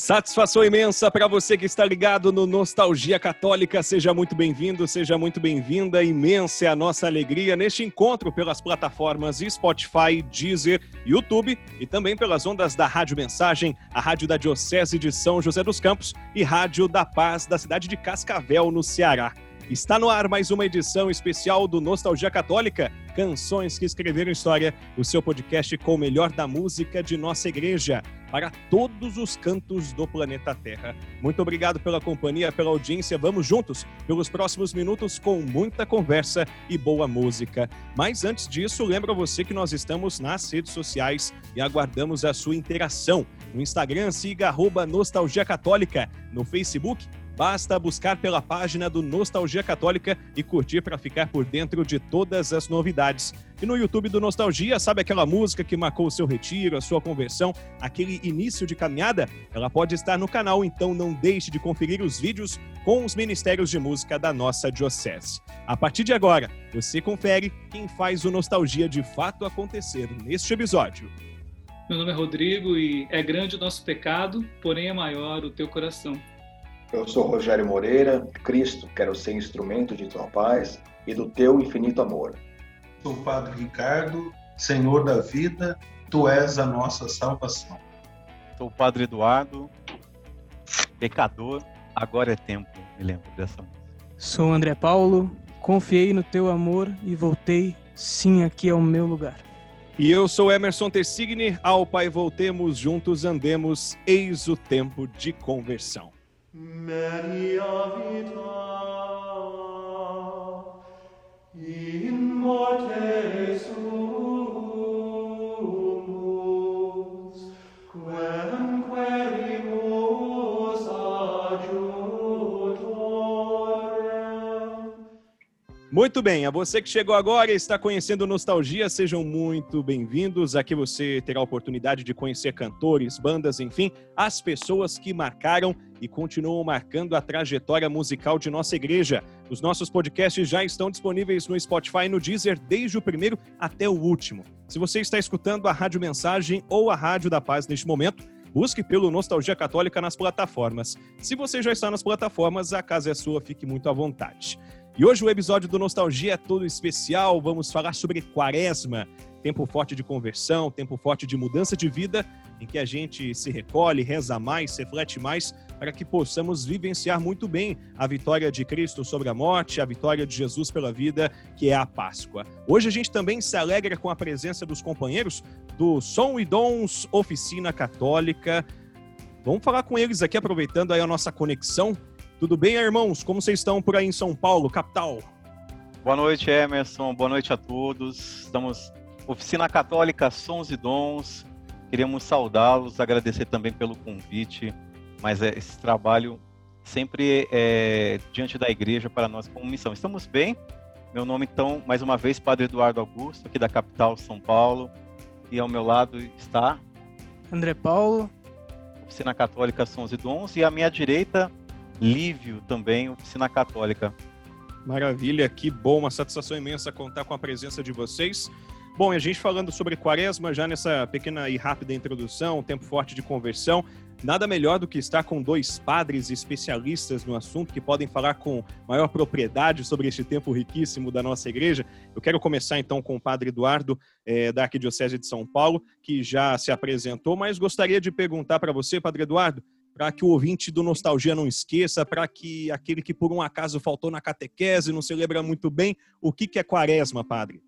Satisfação imensa para você que está ligado no Nostalgia Católica. Seja muito bem-vindo, seja muito bem-vinda. Imensa é a nossa alegria neste encontro pelas plataformas Spotify, Deezer, YouTube e também pelas ondas da Rádio Mensagem, a Rádio da Diocese de São José dos Campos e Rádio da Paz da cidade de Cascavel, no Ceará. Está no ar mais uma edição especial do Nostalgia Católica, Canções que Escreveram História, o seu podcast com o melhor da música de nossa igreja, para todos os cantos do planeta Terra. Muito obrigado pela companhia, pela audiência. Vamos juntos pelos próximos minutos com muita conversa e boa música. Mas antes disso, lembro a você que nós estamos nas redes sociais e aguardamos a sua interação. No Instagram, siga arroba Nostalgia Católica. No Facebook, Basta buscar pela página do Nostalgia Católica e curtir para ficar por dentro de todas as novidades. E no YouTube do Nostalgia, sabe aquela música que marcou o seu retiro, a sua conversão, aquele início de caminhada? Ela pode estar no canal, então não deixe de conferir os vídeos com os ministérios de música da nossa diocese. A partir de agora, você confere quem faz o Nostalgia de fato acontecer neste episódio. Meu nome é Rodrigo e é grande o nosso pecado, porém é maior o teu coração. Eu sou Rogério Moreira, Cristo, quero ser instrumento de tua paz e do teu infinito amor. Sou o Padre Ricardo, Senhor da vida, tu és a nossa salvação. Sou o Padre Eduardo, pecador, agora é tempo, me lembro dessa música. Sou André Paulo, confiei no teu amor e voltei, sim, aqui é o meu lugar. E eu sou Emerson Tessigne, ao Pai voltemos, juntos andemos, eis o tempo de conversão. Maria vita in morte sua Muito bem, a você que chegou agora e está conhecendo Nostalgia, sejam muito bem-vindos. Aqui você terá a oportunidade de conhecer cantores, bandas, enfim, as pessoas que marcaram e continuam marcando a trajetória musical de nossa igreja. Os nossos podcasts já estão disponíveis no Spotify e no Deezer desde o primeiro até o último. Se você está escutando a Rádio Mensagem ou a Rádio da Paz neste momento, busque pelo Nostalgia Católica nas plataformas. Se você já está nas plataformas, a casa é sua, fique muito à vontade. E hoje o episódio do Nostalgia é todo especial, vamos falar sobre Quaresma, tempo forte de conversão, tempo forte de mudança de vida, em que a gente se recolhe, reza mais, reflete mais, para que possamos vivenciar muito bem a vitória de Cristo sobre a morte, a vitória de Jesus pela vida, que é a Páscoa. Hoje a gente também se alegra com a presença dos companheiros do Som e Dons Oficina Católica. Vamos falar com eles aqui, aproveitando aí a nossa conexão. Tudo bem, irmãos? Como vocês estão por aí em São Paulo, capital? Boa noite, Emerson. Boa noite a todos. Estamos Oficina Católica Sons e Dons. Queríamos saudá-los, agradecer também pelo convite, mas é, esse trabalho sempre é diante da igreja para nós como missão. Estamos bem? Meu nome, então, mais uma vez, Padre Eduardo Augusto, aqui da capital São Paulo. E ao meu lado está. André Paulo. Oficina Católica Sons e Dons. E à minha direita, Lívio, também, Oficina Católica. Maravilha, que bom, uma satisfação imensa contar com a presença de vocês. Bom, a gente falando sobre quaresma, já nessa pequena e rápida introdução, tempo forte de conversão, nada melhor do que estar com dois padres especialistas no assunto que podem falar com maior propriedade sobre este tempo riquíssimo da nossa igreja. Eu quero começar então com o padre Eduardo, é, da Arquidiocese de São Paulo, que já se apresentou, mas gostaria de perguntar para você, padre Eduardo, para que o ouvinte do Nostalgia não esqueça, para que aquele que por um acaso faltou na catequese, não se lembra muito bem, o que, que é quaresma, padre?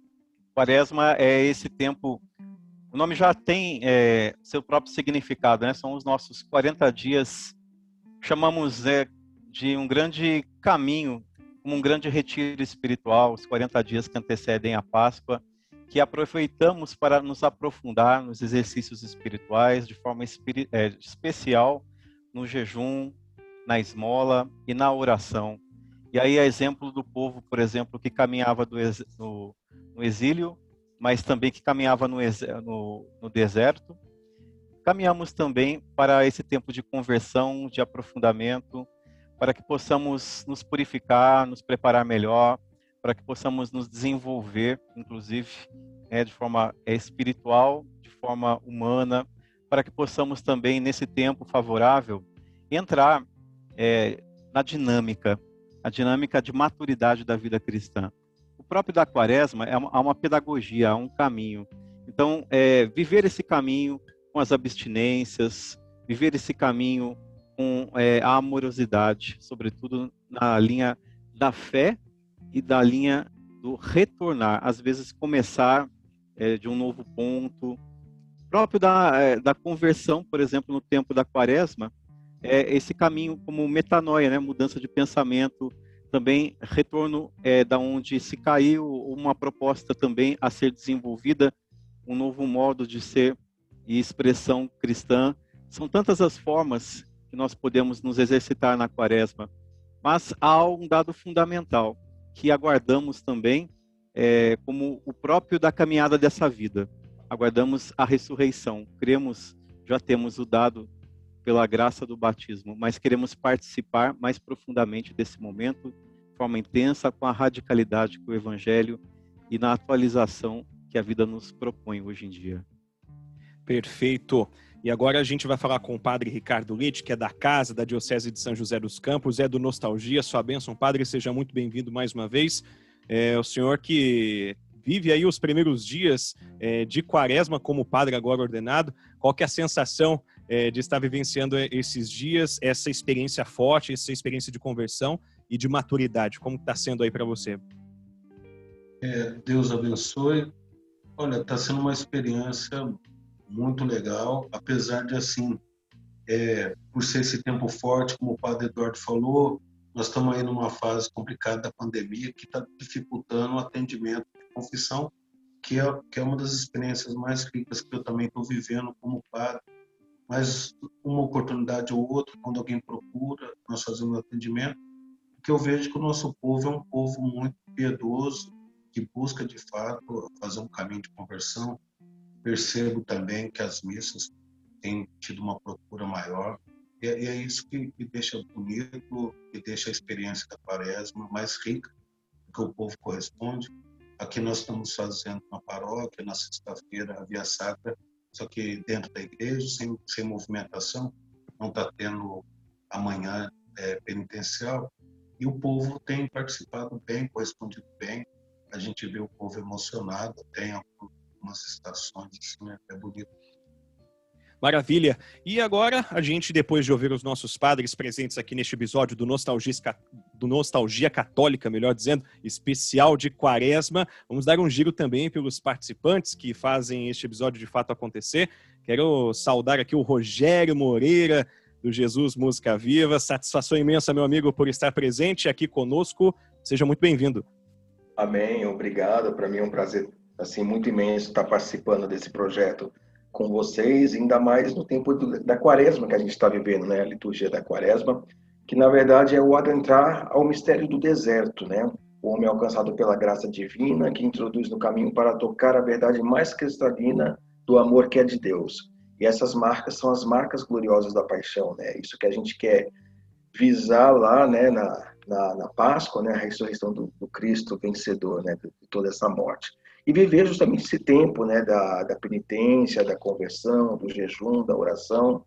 Quaresma é esse tempo. O nome já tem é, seu próprio significado, né? São os nossos 40 dias. Chamamos é, de um grande caminho, como um grande retiro espiritual, os 40 dias que antecedem a Páscoa, que aproveitamos para nos aprofundar nos exercícios espirituais de forma é, especial no jejum, na esmola e na oração. E aí, é exemplo do povo, por exemplo, que caminhava do, no, no exílio, mas também que caminhava no, no, no deserto. Caminhamos também para esse tempo de conversão, de aprofundamento, para que possamos nos purificar, nos preparar melhor, para que possamos nos desenvolver, inclusive, né, de forma é, espiritual, de forma humana, para que possamos também, nesse tempo favorável, entrar é, na dinâmica, a dinâmica de maturidade da vida cristã. O próprio da quaresma é uma, uma pedagogia, é um caminho. Então, é, viver esse caminho com as abstinências, viver esse caminho com é, a amorosidade, sobretudo na linha da fé e da linha do retornar. Às vezes, começar é, de um novo ponto. Próprio da, é, da conversão, por exemplo, no tempo da quaresma, é esse caminho como metanoia, né? mudança de pensamento, também retorno é, da onde se caiu, uma proposta também a ser desenvolvida, um novo modo de ser e expressão cristã. São tantas as formas que nós podemos nos exercitar na quaresma, mas há um dado fundamental que aguardamos também é, como o próprio da caminhada dessa vida. Aguardamos a ressurreição. Cremos, já temos o dado pela graça do batismo, mas queremos participar mais profundamente desse momento, de forma intensa, com a radicalidade que o Evangelho e na atualização que a vida nos propõe hoje em dia. Perfeito. E agora a gente vai falar com o padre Ricardo Leite, que é da casa da Diocese de São José dos Campos, é do Nostalgia. Sua bênção, padre, seja muito bem-vindo mais uma vez. É o senhor que vive aí os primeiros dias é, de quaresma como padre agora ordenado. Qual que é a sensação é, de estar vivenciando esses dias, essa experiência forte, essa experiência de conversão e de maturidade? Como está sendo aí para você? É, Deus abençoe. Olha, está sendo uma experiência muito legal, apesar de assim, é, por ser esse tempo forte, como o Padre Eduardo falou, nós estamos aí numa fase complicada da pandemia que está dificultando o atendimento confissão, que é, que é uma das experiências mais ricas que eu também estou vivendo como padre. Mas uma oportunidade ou outra, quando alguém procura, nós fazemos atendimento, que eu vejo que o nosso povo é um povo muito piedoso, que busca de fato fazer um caminho de conversão. Percebo também que as missas têm tido uma procura maior e, é, é isso que, que, deixa bonito e deixa a experiência da quaresma mais rica, porque o povo corresponde. Aqui nós estamos fazendo uma paróquia na sexta-feira, a Via Sacra, só que dentro da igreja, sem, sem movimentação, não está tendo amanhã é, penitencial, e o povo tem participado bem, correspondido bem. A gente vê o povo emocionado, tem algumas estações, assim, é, é bonito Maravilha. E agora, a gente, depois de ouvir os nossos padres presentes aqui neste episódio do Nostalgia, do Nostalgia Católica, melhor dizendo, especial de Quaresma, vamos dar um giro também pelos participantes que fazem este episódio de fato acontecer. Quero saudar aqui o Rogério Moreira, do Jesus Música Viva. Satisfação imensa, meu amigo, por estar presente aqui conosco. Seja muito bem-vindo. Amém, obrigado. Para mim é um prazer assim muito imenso estar participando desse projeto com vocês, ainda mais no tempo do, da quaresma que a gente está vivendo, né? A liturgia da quaresma, que na verdade é o adentrar ao mistério do deserto, né? O homem alcançado pela graça divina, que introduz no caminho para tocar a verdade mais cristalina do amor que é de Deus. E essas marcas são as marcas gloriosas da paixão, né? Isso que a gente quer visar lá, né, na, na, na Páscoa, né, a ressurreição do, do Cristo vencedor, né, de toda essa morte e viver justamente esse tempo né, da, da penitência, da conversão, do jejum, da oração,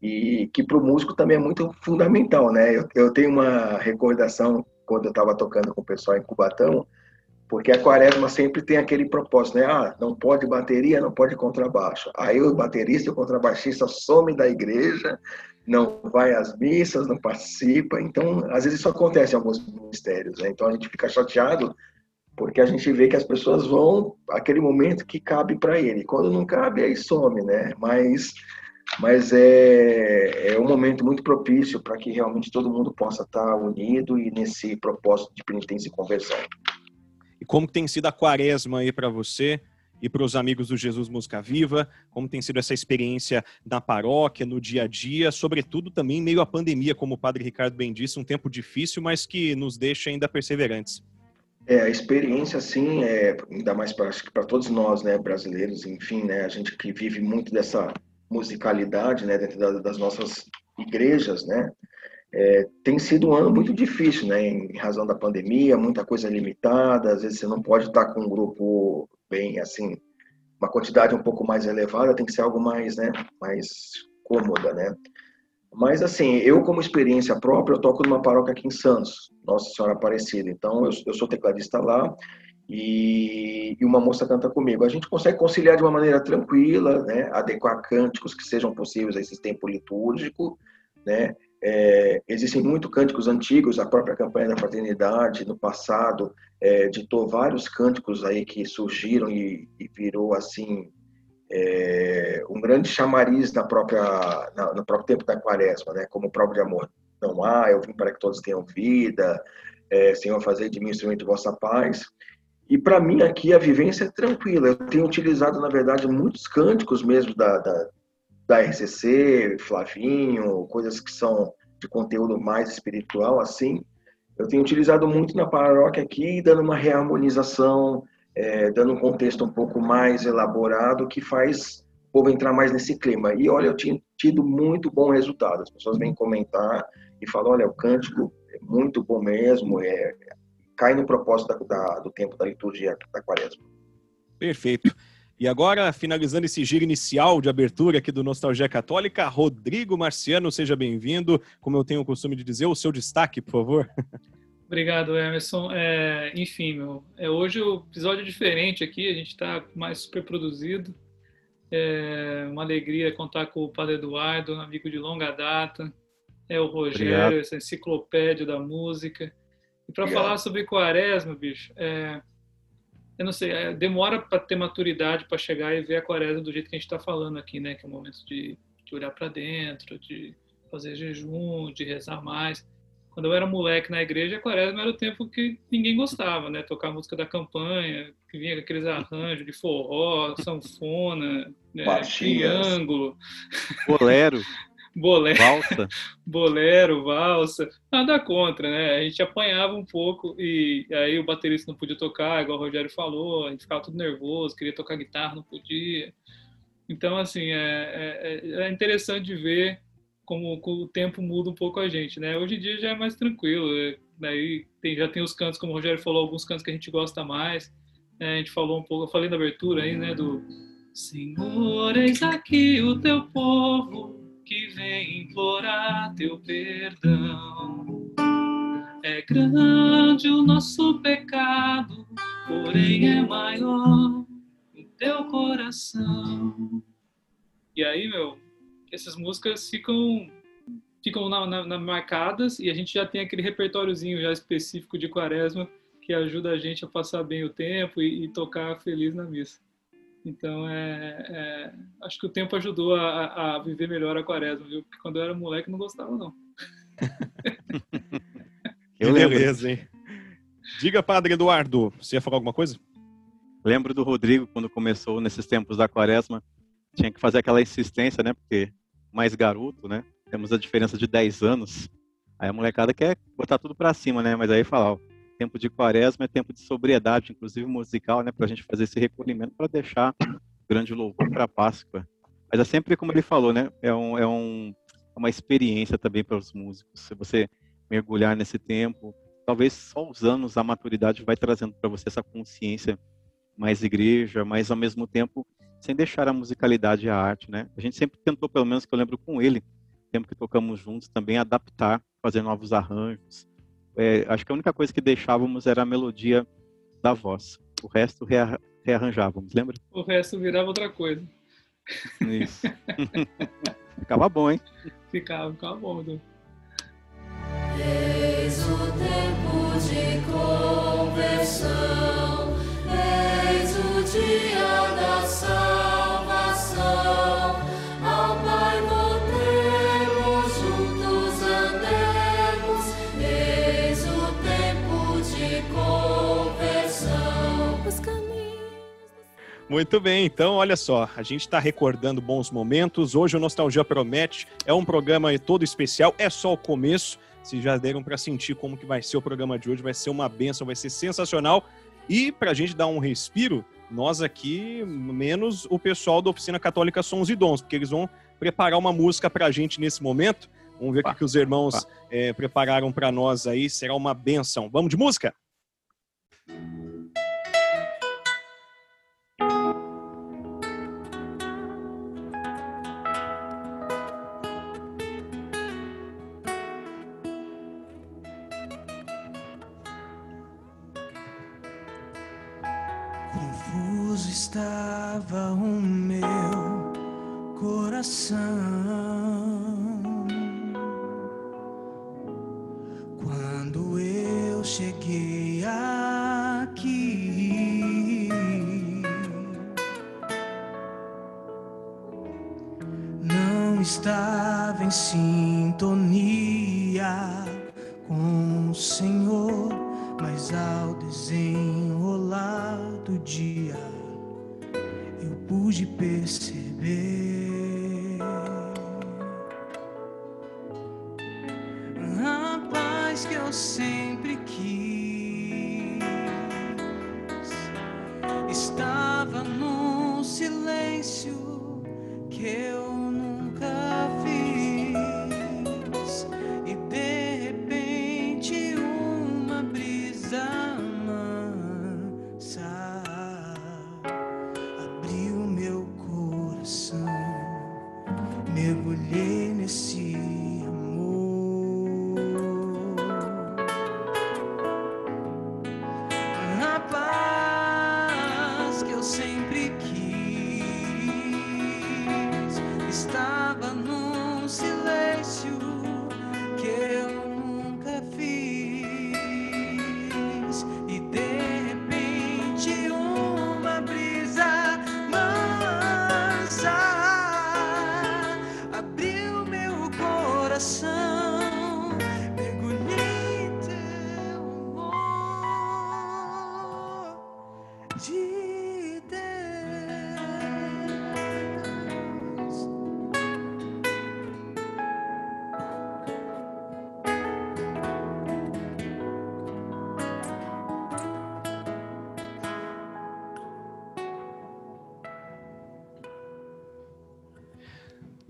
e que para o músico também é muito fundamental. Né? Eu, eu tenho uma recordação quando eu estava tocando com o pessoal em Cubatão, porque a quaresma sempre tem aquele propósito, né? Ah, não pode bateria, não pode contrabaixo. Aí o baterista e o contrabaixista somem da igreja, não vai às missas, não participa. Então, às vezes isso acontece em alguns ministérios, né? Então a gente fica chateado porque a gente vê que as pessoas vão aquele momento que cabe para ele. Quando não cabe, aí some, né? Mas, mas é, é um momento muito propício para que realmente todo mundo possa estar unido e nesse propósito de penitência e conversão. E como tem sido a quaresma aí para você e para os amigos do Jesus Música Viva? Como tem sido essa experiência na paróquia, no dia a dia, sobretudo também meio à pandemia, como o Padre Ricardo bem disse, um tempo difícil, mas que nos deixa ainda perseverantes. É, a experiência, sim, é, ainda mais para todos nós, né, brasileiros, enfim, né, a gente que vive muito dessa musicalidade, né, dentro da, das nossas igrejas, né, é, tem sido um ano muito difícil, né, em razão da pandemia, muita coisa limitada, às vezes você não pode estar com um grupo bem, assim, uma quantidade um pouco mais elevada, tem que ser algo mais, né, mais cômoda, né? Mas assim, eu como experiência própria, eu toco numa paróquia aqui em Santos, Nossa Senhora Aparecida. Então eu, eu sou tecladista lá e, e, uma moça canta comigo. A gente consegue conciliar de uma maneira tranquila, né? Adequar cânticos que sejam possíveis a esse tempo litúrgico, né? É, existem muitos cânticos antigos, a própria campanha da fraternidade no passado é, ditou vários cânticos aí que surgiram e, e virou assim é, um grande chamariz na própria na, no próprio tempo da quaresma, né? Como próprio de amor não há, eu vim para que todos tenham vida, é, Senhor, fazer de mim instrumento de vossa paz. E para mim aqui a vivência é tranquila. Eu tenho utilizado na verdade muitos cânticos mesmo da, da da RCC, Flavinho, coisas que são de conteúdo mais espiritual, assim, eu tenho utilizado muito na paróquia aqui, dando uma reharmonização, é, dando um contexto um pouco mais elaborado, que faz o povo entrar mais nesse clima. E olha, eu tinha tido muito bom resultado. As pessoas vêm comentar e falam: olha, o cântico é muito bom mesmo, é, cai no propósito da, da, do tempo da liturgia da quaresma. Perfeito. E agora, finalizando esse giro inicial de abertura aqui do Nostalgia Católica, Rodrigo Marciano, seja bem-vindo. Como eu tenho o costume de dizer, o seu destaque, por favor. Obrigado, Emerson. É, enfim, meu, é, hoje o episódio é diferente aqui, a gente está mais super produzido. É uma alegria contar com o Padre Eduardo, amigo de longa data. É o Rogério, Obrigado. essa enciclopédia da música. E para falar sobre quaresma, bicho, é, eu não sei, é, demora para ter maturidade para chegar e ver a quaresma do jeito que a gente está falando aqui, né? Que é o momento de, de olhar para dentro, de fazer jejum, de rezar mais. Quando eu era moleque na igreja, a quaresma era o tempo que ninguém gostava, né? Tocar a música da campanha, que vinha com aqueles arranjos de forró, sanfona, né? triângulo. Bolero. Bolero, valsa. bolero, valsa, nada contra, né? A gente apanhava um pouco e aí o baterista não podia tocar, igual o Rogério falou, a gente ficava tudo nervoso, queria tocar guitarra, não podia. Então, assim, é, é, é interessante ver como, o tempo muda um pouco a gente, né? Hoje em dia já é mais tranquilo, é, daí tem, já tem os cantos, como o Rogério falou, alguns cantos que a gente gosta mais. Né? A gente falou um pouco, eu falei na abertura aí, né, do Senhor, eis aqui o teu povo que vem implorar teu perdão. É grande o nosso pecado, porém é maior o teu coração. E aí, meu, essas músicas ficam ficam na, na, na marcadas e a gente já tem aquele repertóriozinho já específico de quaresma que ajuda a gente a passar bem o tempo e, e tocar feliz na missa. Então, é, é, acho que o tempo ajudou a, a, viver melhor a quaresma, viu? Porque quando eu era moleque não gostava, não. eu Beleza, hein? Diga, Padre Eduardo, você ia falar alguma coisa? Lembro do Rodrigo, quando começou nesses tempos da quaresma, tinha que fazer aquela insistência, né? Porque mais garoto, né? Temos a diferença de 10 anos. Aí a molecada quer botar tudo para cima, né? Mas aí falar, tempo de quaresma é tempo de sobriedade, inclusive musical, né, para a gente fazer esse recolhimento para deixar grande louvor para Páscoa. Mas é sempre como ele falou, né, é, um, é um, é uma experiência também para os músicos. Se você mergulhar nesse tempo, talvez só os anos a maturidade vai trazendo para você essa consciência mais igreja, mas ao mesmo tempo sem deixar a musicalidade e a arte, né? A gente sempre tentou, pelo menos que eu lembro com ele, tempo que tocamos juntos, também adaptar, fazer novos arranjos, é, acho que a única coisa que deixávamos era a melodia da voz. O resto rearranjávamos, lembra? O resto virava outra coisa. Isso. ficava bom, hein? Ficava, ficava bom. Então. Muito bem, então olha só, a gente está recordando bons momentos. Hoje o Nostalgia Promete é um programa todo especial, é só o começo. Se já deram para sentir como que vai ser o programa de hoje, vai ser uma benção, vai ser sensacional. E para a gente dar um respiro, nós aqui, menos o pessoal da Oficina Católica Sons e Dons, porque eles vão preparar uma música para a gente nesse momento. Vamos ver o que, os irmãos eh, prepararam para nós aí, será uma benção. Vamos de música? Confuso estava o meu coração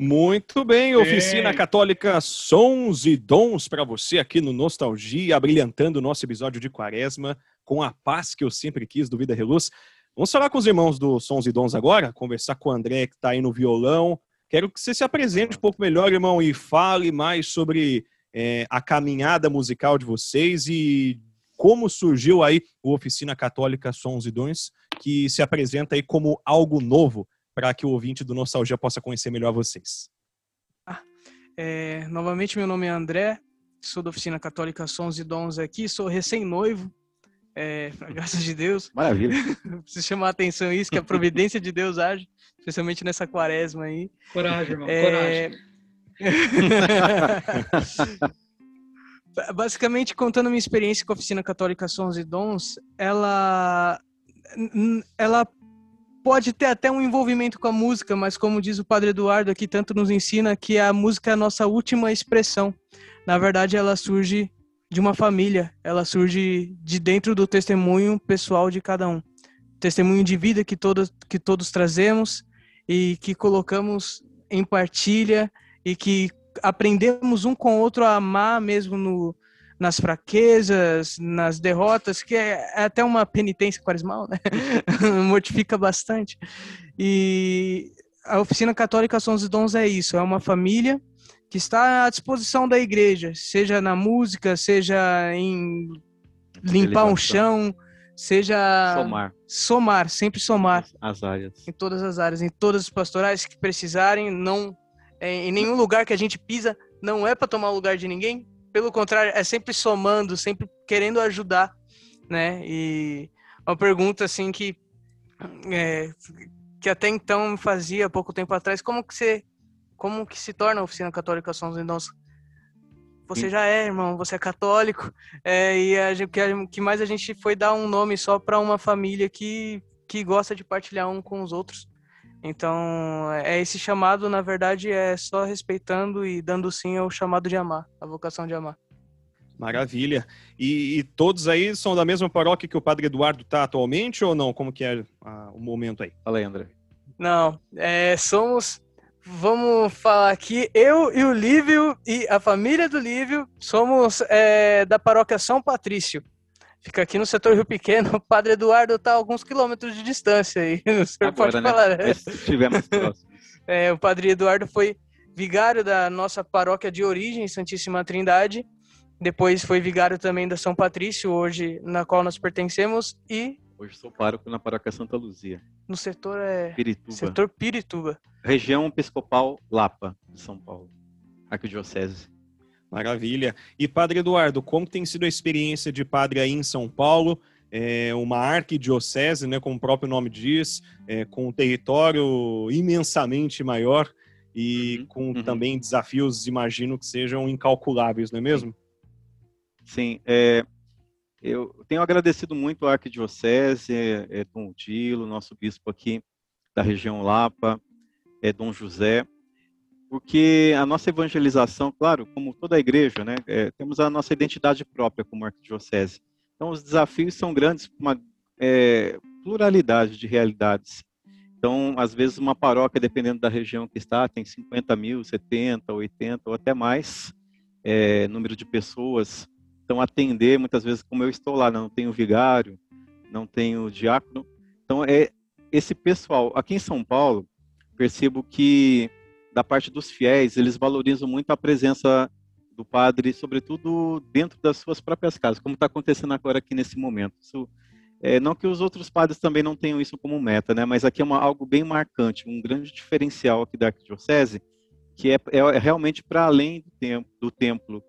Muito bem, Oficina Católica Sons e Dons para você aqui no Nostalgia, abrilhantando o nosso episódio de Quaresma com a paz que eu sempre quis do Vida Reluz. Vamos falar com os irmãos do Sons e Dons agora, conversar com o André que está aí no violão. Quero que você se apresente um pouco melhor, irmão, e fale mais sobre é, a caminhada musical de vocês e como surgiu aí o Oficina Católica Sons e Dons, que se apresenta aí como algo novo para que o ouvinte do Nostalgia possa conhecer melhor vocês. É, novamente, meu nome é André, sou da Oficina Católica Sons e Dons aqui, sou recém-noivo, é, graças de Deus. Maravilha. Preciso chamar a atenção isso, que a providência de Deus age, especialmente nessa quaresma aí. Coragem, irmão, É, coragem. Basicamente, contando minha experiência com a Oficina Católica Sons e Dons, ela, ela pode ter até um envolvimento com a música, mas como diz o Padre Eduardo aqui, tanto nos ensina que a música é a nossa última expressão. Na verdade, ela surge de uma família, ela surge de dentro do testemunho pessoal de cada um. Testemunho de vida que todos, que todos trazemos e que colocamos em partilha e que aprendemos um com o outro a amar mesmo no, nas fraquezas, nas derrotas, que é, é até uma penitência quaresmal, né? Mortifica bastante. E a Oficina Católica Sons e Dons é isso, é uma família que está à disposição da igreja, seja na música, seja em limpar um chão, seja Somar somar, sempre somar as áreas. em todas as áreas, em todas as pastorais que precisarem, não é, em nenhum lugar que a gente pisa não é para tomar o lugar de ninguém, pelo contrário, é sempre somando, sempre querendo ajudar, né? E uma pergunta assim que é, que até então me fazia há pouco tempo atrás, como que você como que se torna a oficina católica e Dons? Você já é, irmão, você é católico, é, e a gente, que mais a gente foi dar um nome só para uma família que, que gosta de partilhar um com os outros. Então, é esse chamado, na verdade, é só respeitando e dando sim ao chamado de amar, a vocação de amar. Maravilha. E, e todos aí são da mesma paróquia que o Padre Eduardo está atualmente ou não? Como que é ah, o momento aí? Fala aí, André. Não, é, somos. Vamos falar aqui, eu e o Lívio e a família do Lívio somos é, da paróquia São Patrício. Fica aqui no setor Rio Pequeno. O Padre Eduardo está a alguns quilômetros de distância aí. O senhor pode Agora, né? falar. né? Estivemos. É, o Padre Eduardo foi vigário da nossa paróquia de origem, Santíssima Trindade. Depois foi vigário também da São Patrício, hoje na qual nós pertencemos. E Hoje sou pároco na paróquia Santa Luzia. No setor é. Pirituba. Setor Pirituba. Região Episcopal Lapa, de São Paulo. Arquidiocese. Maravilha. E Padre Eduardo, como tem sido a experiência de padre aí em São Paulo? É uma arquidiocese, né, como o próprio nome diz, é, com um território imensamente maior e Uhum, com uhum. também desafios, imagino que sejam incalculáveis, não é mesmo? Sim, é, eu tenho agradecido muito à Arquidiocese, é, Dom Dilo, nosso bispo aqui da região Lapa, é, Dom José, porque a nossa evangelização, claro, como toda a igreja, né, é, temos a nossa identidade própria como Arquidiocese. Então, os desafios são grandes para uma é, pluralidade de realidades. Então, às vezes, uma paróquia, dependendo da região que está, tem 50 mil, 70, 80 ou até mais é, número de pessoas. Então, atender, muitas vezes, como eu estou lá, não tenho vigário, não tenho diácono. Então, é esse pessoal. Aqui em São Paulo, percebo que, da parte dos fiéis, eles valorizam muito a presença do padre, sobretudo dentro das suas próprias casas, como está acontecendo agora aqui nesse momento. Isso, é, não que os outros padres também não tenham isso como meta, né? Mas aqui é uma, algo bem marcante, um grande diferencial aqui da arquidiocese, que é, é, é realmente para além do, tempo, do templo.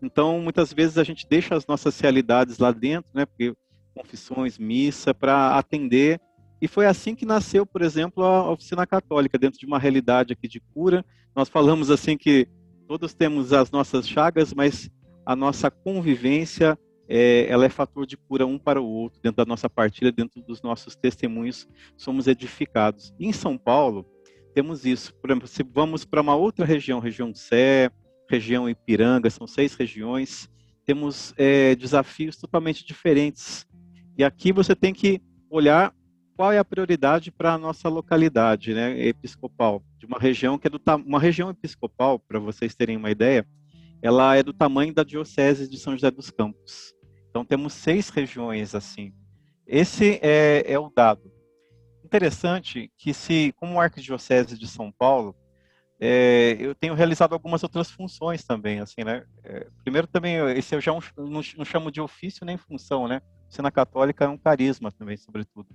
Então, muitas vezes a gente deixa as nossas realidades lá dentro, né? Porque confissões, missa, para atender. E foi assim que nasceu, por exemplo, a oficina católica, dentro de uma realidade aqui de cura. Nós falamos assim que todos temos as nossas chagas, mas a nossa convivência é, ela é fator de cura um para o outro, dentro da nossa partilha, dentro dos nossos testemunhos, somos edificados. E em São Paulo, temos isso. Por exemplo, se vamos para uma outra região, região do Sé, região Ipiranga, são seis regiões, temos é, desafios totalmente diferentes. E aqui você tem que olhar qual é a prioridade para a nossa localidade, né, episcopal, de uma região que é do uma região episcopal, para vocês terem uma ideia, ela é do tamanho da diocese de São José dos Campos. Então temos seis regiões assim. Esse é, é o dado. Interessante que se, como arquidiocese de São Paulo, é, eu tenho realizado algumas outras funções também, assim, né? É, primeiro também, esse eu já não, não, chamo de ofício nem função, né? Sina católica é um carisma também, sobretudo.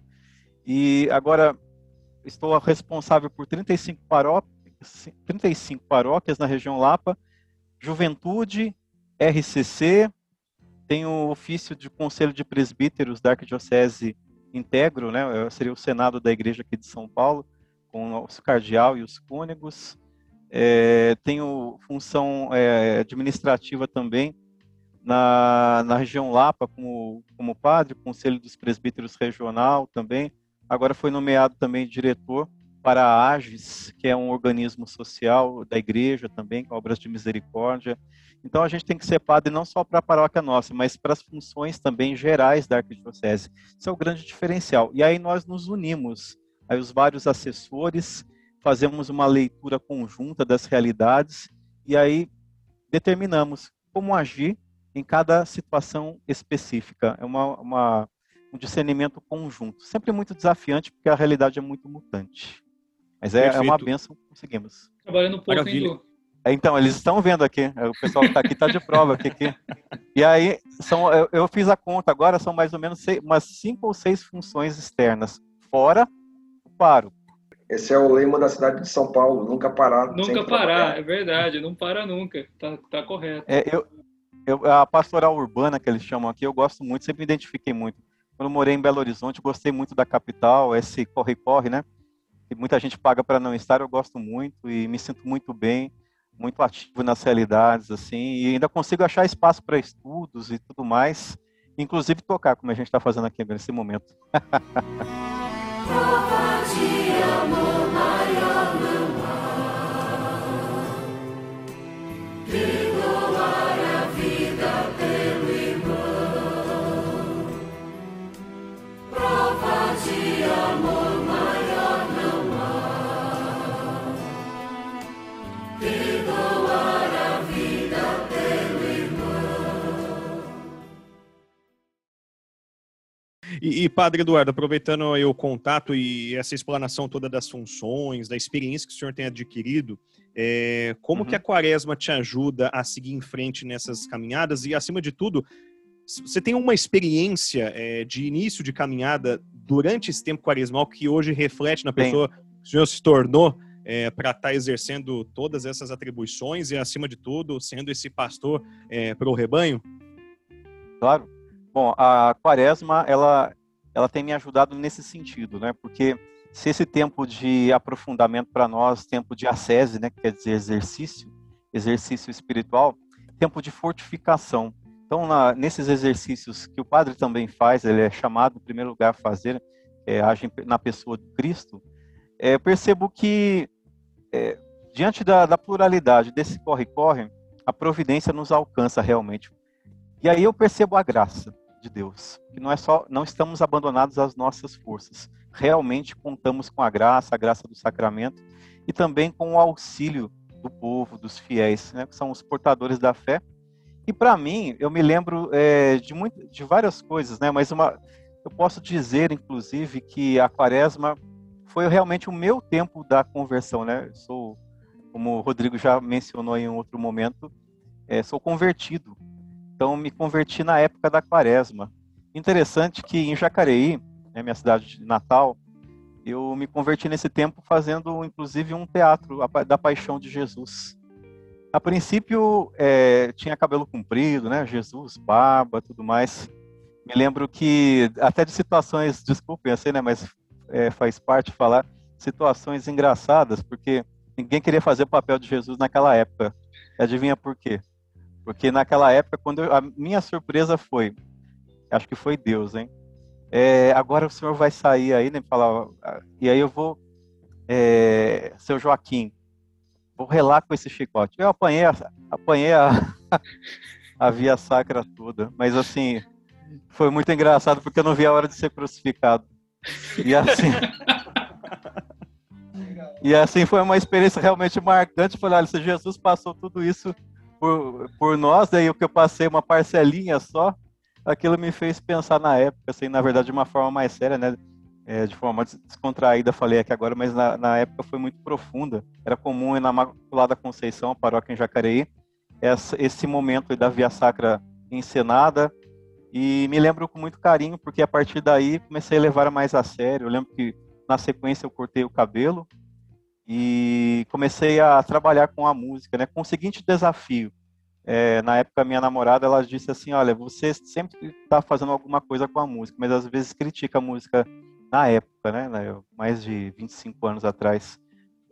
E agora estou responsável por 35 paróquias, 35 paróquias na região Lapa, Juventude, RCC, tenho o ofício de Conselho de Presbíteros da Arquidiocese Integro, né? Seria o Senado da Igreja aqui de São Paulo, com o cardeal e os cônegos. É, tenho função é, administrativa também na, na região Lapa como, como padre, Conselho dos Presbíteros Regional também. Agora foi nomeado também diretor para a AGES, que é um organismo social da igreja também, com obras de misericórdia. Então a gente tem que ser padre não só para a paróquia nossa, mas para as funções também gerais da arquidiocese. Isso é o grande diferencial. E aí nós nos unimos, aí os vários assessores, fazemos uma leitura conjunta das realidades e aí determinamos como agir em cada situação específica. É uma, uma, um discernimento conjunto. Sempre muito desafiante, porque a realidade é muito mutante. Mas é, é uma benção que conseguimos. Trabalhando um pouco, hein, Lu? Então, eles estão vendo aqui. O pessoal que está aqui está de prova. Aqui, aqui. E aí, são, eu, eu, fiz a conta agora, são mais ou menos seis, umas cinco ou seis funções externas, fora o paro. Esse é o lema da cidade de São Paulo, nunca parar. Nunca parar, é verdade, não para nunca, tá, tá correto. É, eu, eu, a pastoral urbana que eles chamam aqui, eu gosto muito, sempre me identifiquei muito. Quando morei em Belo Horizonte, gostei muito da capital, esse corre-corre, né? Que muita gente paga para não estar, eu gosto muito e me sinto muito bem, muito ativo nas realidades, assim, e ainda consigo achar espaço para estudos e tudo mais, inclusive tocar, como a gente está fazendo aqui nesse momento. E, e, Padre Eduardo, aproveitando aí o contato e essa explanação toda das funções, da experiência que o senhor tem adquirido, é, como uhum. que a quaresma te ajuda a seguir em frente nessas caminhadas e, acima de tudo, Você tem uma experiência é, de início de caminhada durante esse tempo quaresmal que hoje reflete na pessoa que o senhor se tornou é, para estar tá exercendo todas essas atribuições e, acima de tudo, sendo esse pastor é, para o rebanho? Claro. Bom, a quaresma, ela, ela tem me ajudado nesse sentido, né? Porque se esse tempo de aprofundamento para nós, tempo de ascese, né, que quer dizer exercício, exercício espiritual, tempo de fortificação. Então, na, nesses exercícios que o padre também faz, ele é chamado, em primeiro lugar, a fazer, é, age na pessoa de Cristo, é, percebo que, é, diante da, da pluralidade desse corre-corre, a providência nos alcança realmente. E aí eu percebo a graça de Deus, que não é só, não estamos abandonados às nossas forças. Realmente contamos com a graça, a graça do sacramento e também com o auxílio do povo, dos fiéis, né, que são os portadores da fé e para mim, eu me lembro é, de, muito, de várias coisas, né? Mas uma, eu posso dizer, inclusive, que a quaresma foi realmente o meu tempo da conversão, né? Eu sou, como o Rodrigo já mencionou em outro momento, é, sou convertido. Então, me converti na época da quaresma. Interessante que em Jacareí, né, minha cidade de Natal, eu me converti nesse tempo fazendo, inclusive, um teatro da Paixão de Jesus. A princípio, é, tinha cabelo comprido, né? Jesus, barba, tudo mais. Me lembro que, até de situações, desculpem assim, né? Mas é, faz parte falar situações engraçadas, porque ninguém queria fazer o papel de Jesus naquela época. Adivinha por quê? Porque naquela época, quando eu, a minha surpresa foi, acho que foi Deus, hein? É, agora o senhor vai sair aí, né? Falar, e aí eu vou, é, seu Joaquim, vou relar com esse chicote. Eu apanhei, a, apanhei a, a via sacra toda, mas assim, foi muito engraçado porque eu não vi a hora de ser crucificado. E assim. e assim foi uma experiência realmente marcante. Falei, olha, se Jesus passou tudo isso por, por nós, daí o que eu passei uma parcelinha só, aquilo me fez pensar na época, assim, na verdade, de uma forma mais séria, né? é, de forma descontraída, falei aqui agora, mas na, na, época foi muito profunda. Era comum na Imaculada Conceição, paróquia em Jacareí, essa, esse momento da Via Sacra encenada, e me lembro com muito carinho, porque a partir daí comecei a levar mais a sério. Eu lembro que na sequência eu cortei o cabelo e comecei a trabalhar com a música, né, com o seguinte desafio. É, na época, minha namorada, ela disse assim, olha, você sempre está fazendo alguma coisa com a música, mas às vezes critica a música na época, né, mais de 25 anos atrás,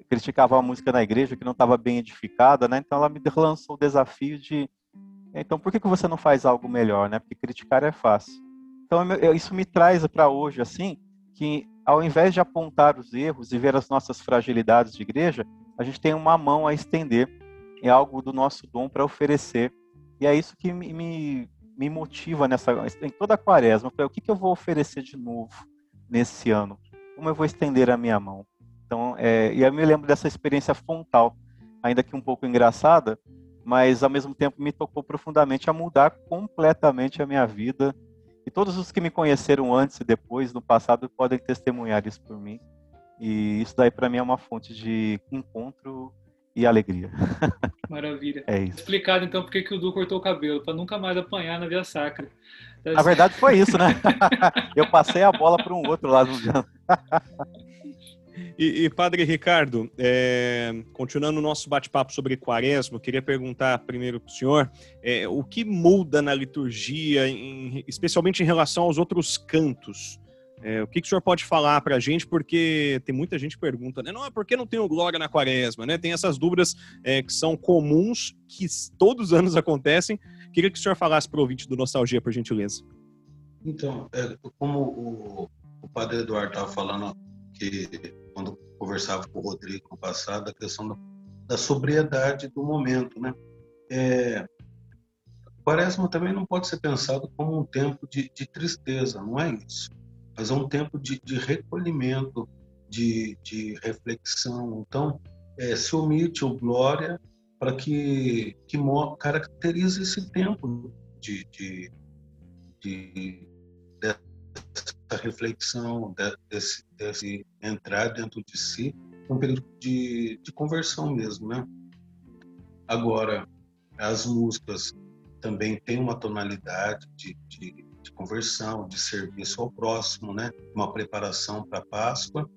criticava a música na igreja que não estava bem edificada, né? Então ela me lançou o desafio de, então por que que você não faz algo melhor, né? Porque criticar é fácil. Então isso me traz para hoje assim que ao invés de apontar os erros e ver as nossas fragilidades de igreja, a gente tem uma mão a estender é algo do nosso dom para oferecer. E é isso que me, me, motiva nessa em toda a quaresma. O que, que eu vou oferecer de novo? nesse ano? Como eu vou estender a minha mão? Então, é, e eu me lembro dessa experiência frontal, ainda que um pouco engraçada, mas ao mesmo tempo me tocou profundamente a mudar completamente a minha vida. E todos os que me conheceram antes e depois, no passado, podem testemunhar isso por mim. E isso daí para mim é uma fonte de encontro e alegria. Maravilha. É isso. Explicado então por que o Du cortou o cabelo, para nunca mais apanhar na via sacra. Na verdade foi isso, né? Eu passei a bola para um outro lado do e, e, Padre Ricardo, é, continuando o nosso bate-papo sobre quaresma, queria perguntar primeiro para o senhor é, o que muda na liturgia, em, especialmente em relação aos outros cantos. É, o que, que, o senhor pode falar para a gente? Porque tem muita gente que pergunta, né? Não, é porque não tem o glória na quaresma, né? Tem essas dúvidas é, que são comuns, que todos os anos acontecem. Queria que o senhor falasse para o ouvinte do Nostalgia, por gentileza. Então, é, como o, o padre Eduardo estava falando, que quando conversava com o Rodrigo no passado, a questão da, da sobriedade do momento, né? É, quaresma também não pode ser pensado como um tempo de, de tristeza, não é isso mas é um tempo de, de recolhimento, de, de, reflexão. Então, é, se omite o glória para que, que caracterize esse tempo de, de, de dessa reflexão, desse, desse entrar dentro de si, um período de, de conversão mesmo, né? Agora, as músicas também tem uma tonalidade de, de, de conversão, de serviço ao próximo, né? Uma preparação para a Páscoa.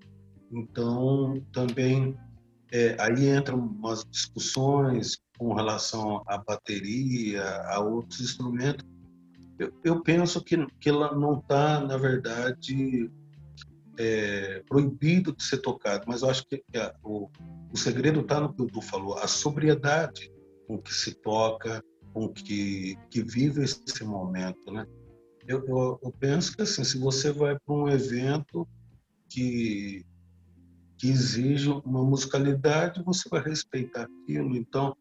Então, também é, aí entram umas discussões com relação à bateria, a outros instrumentos. Eu, eu penso que, que ela não está, na verdade, é, proibido de ser tocado, mas eu acho que a, o, o segredo está no que o Du falou, a sobriedade com que se toca, com que, que vive esse momento, né? Eu, eu, eu penso que assim, se você vai para um evento que que exige uma musicalidade, você vai respeitar aquilo. Então,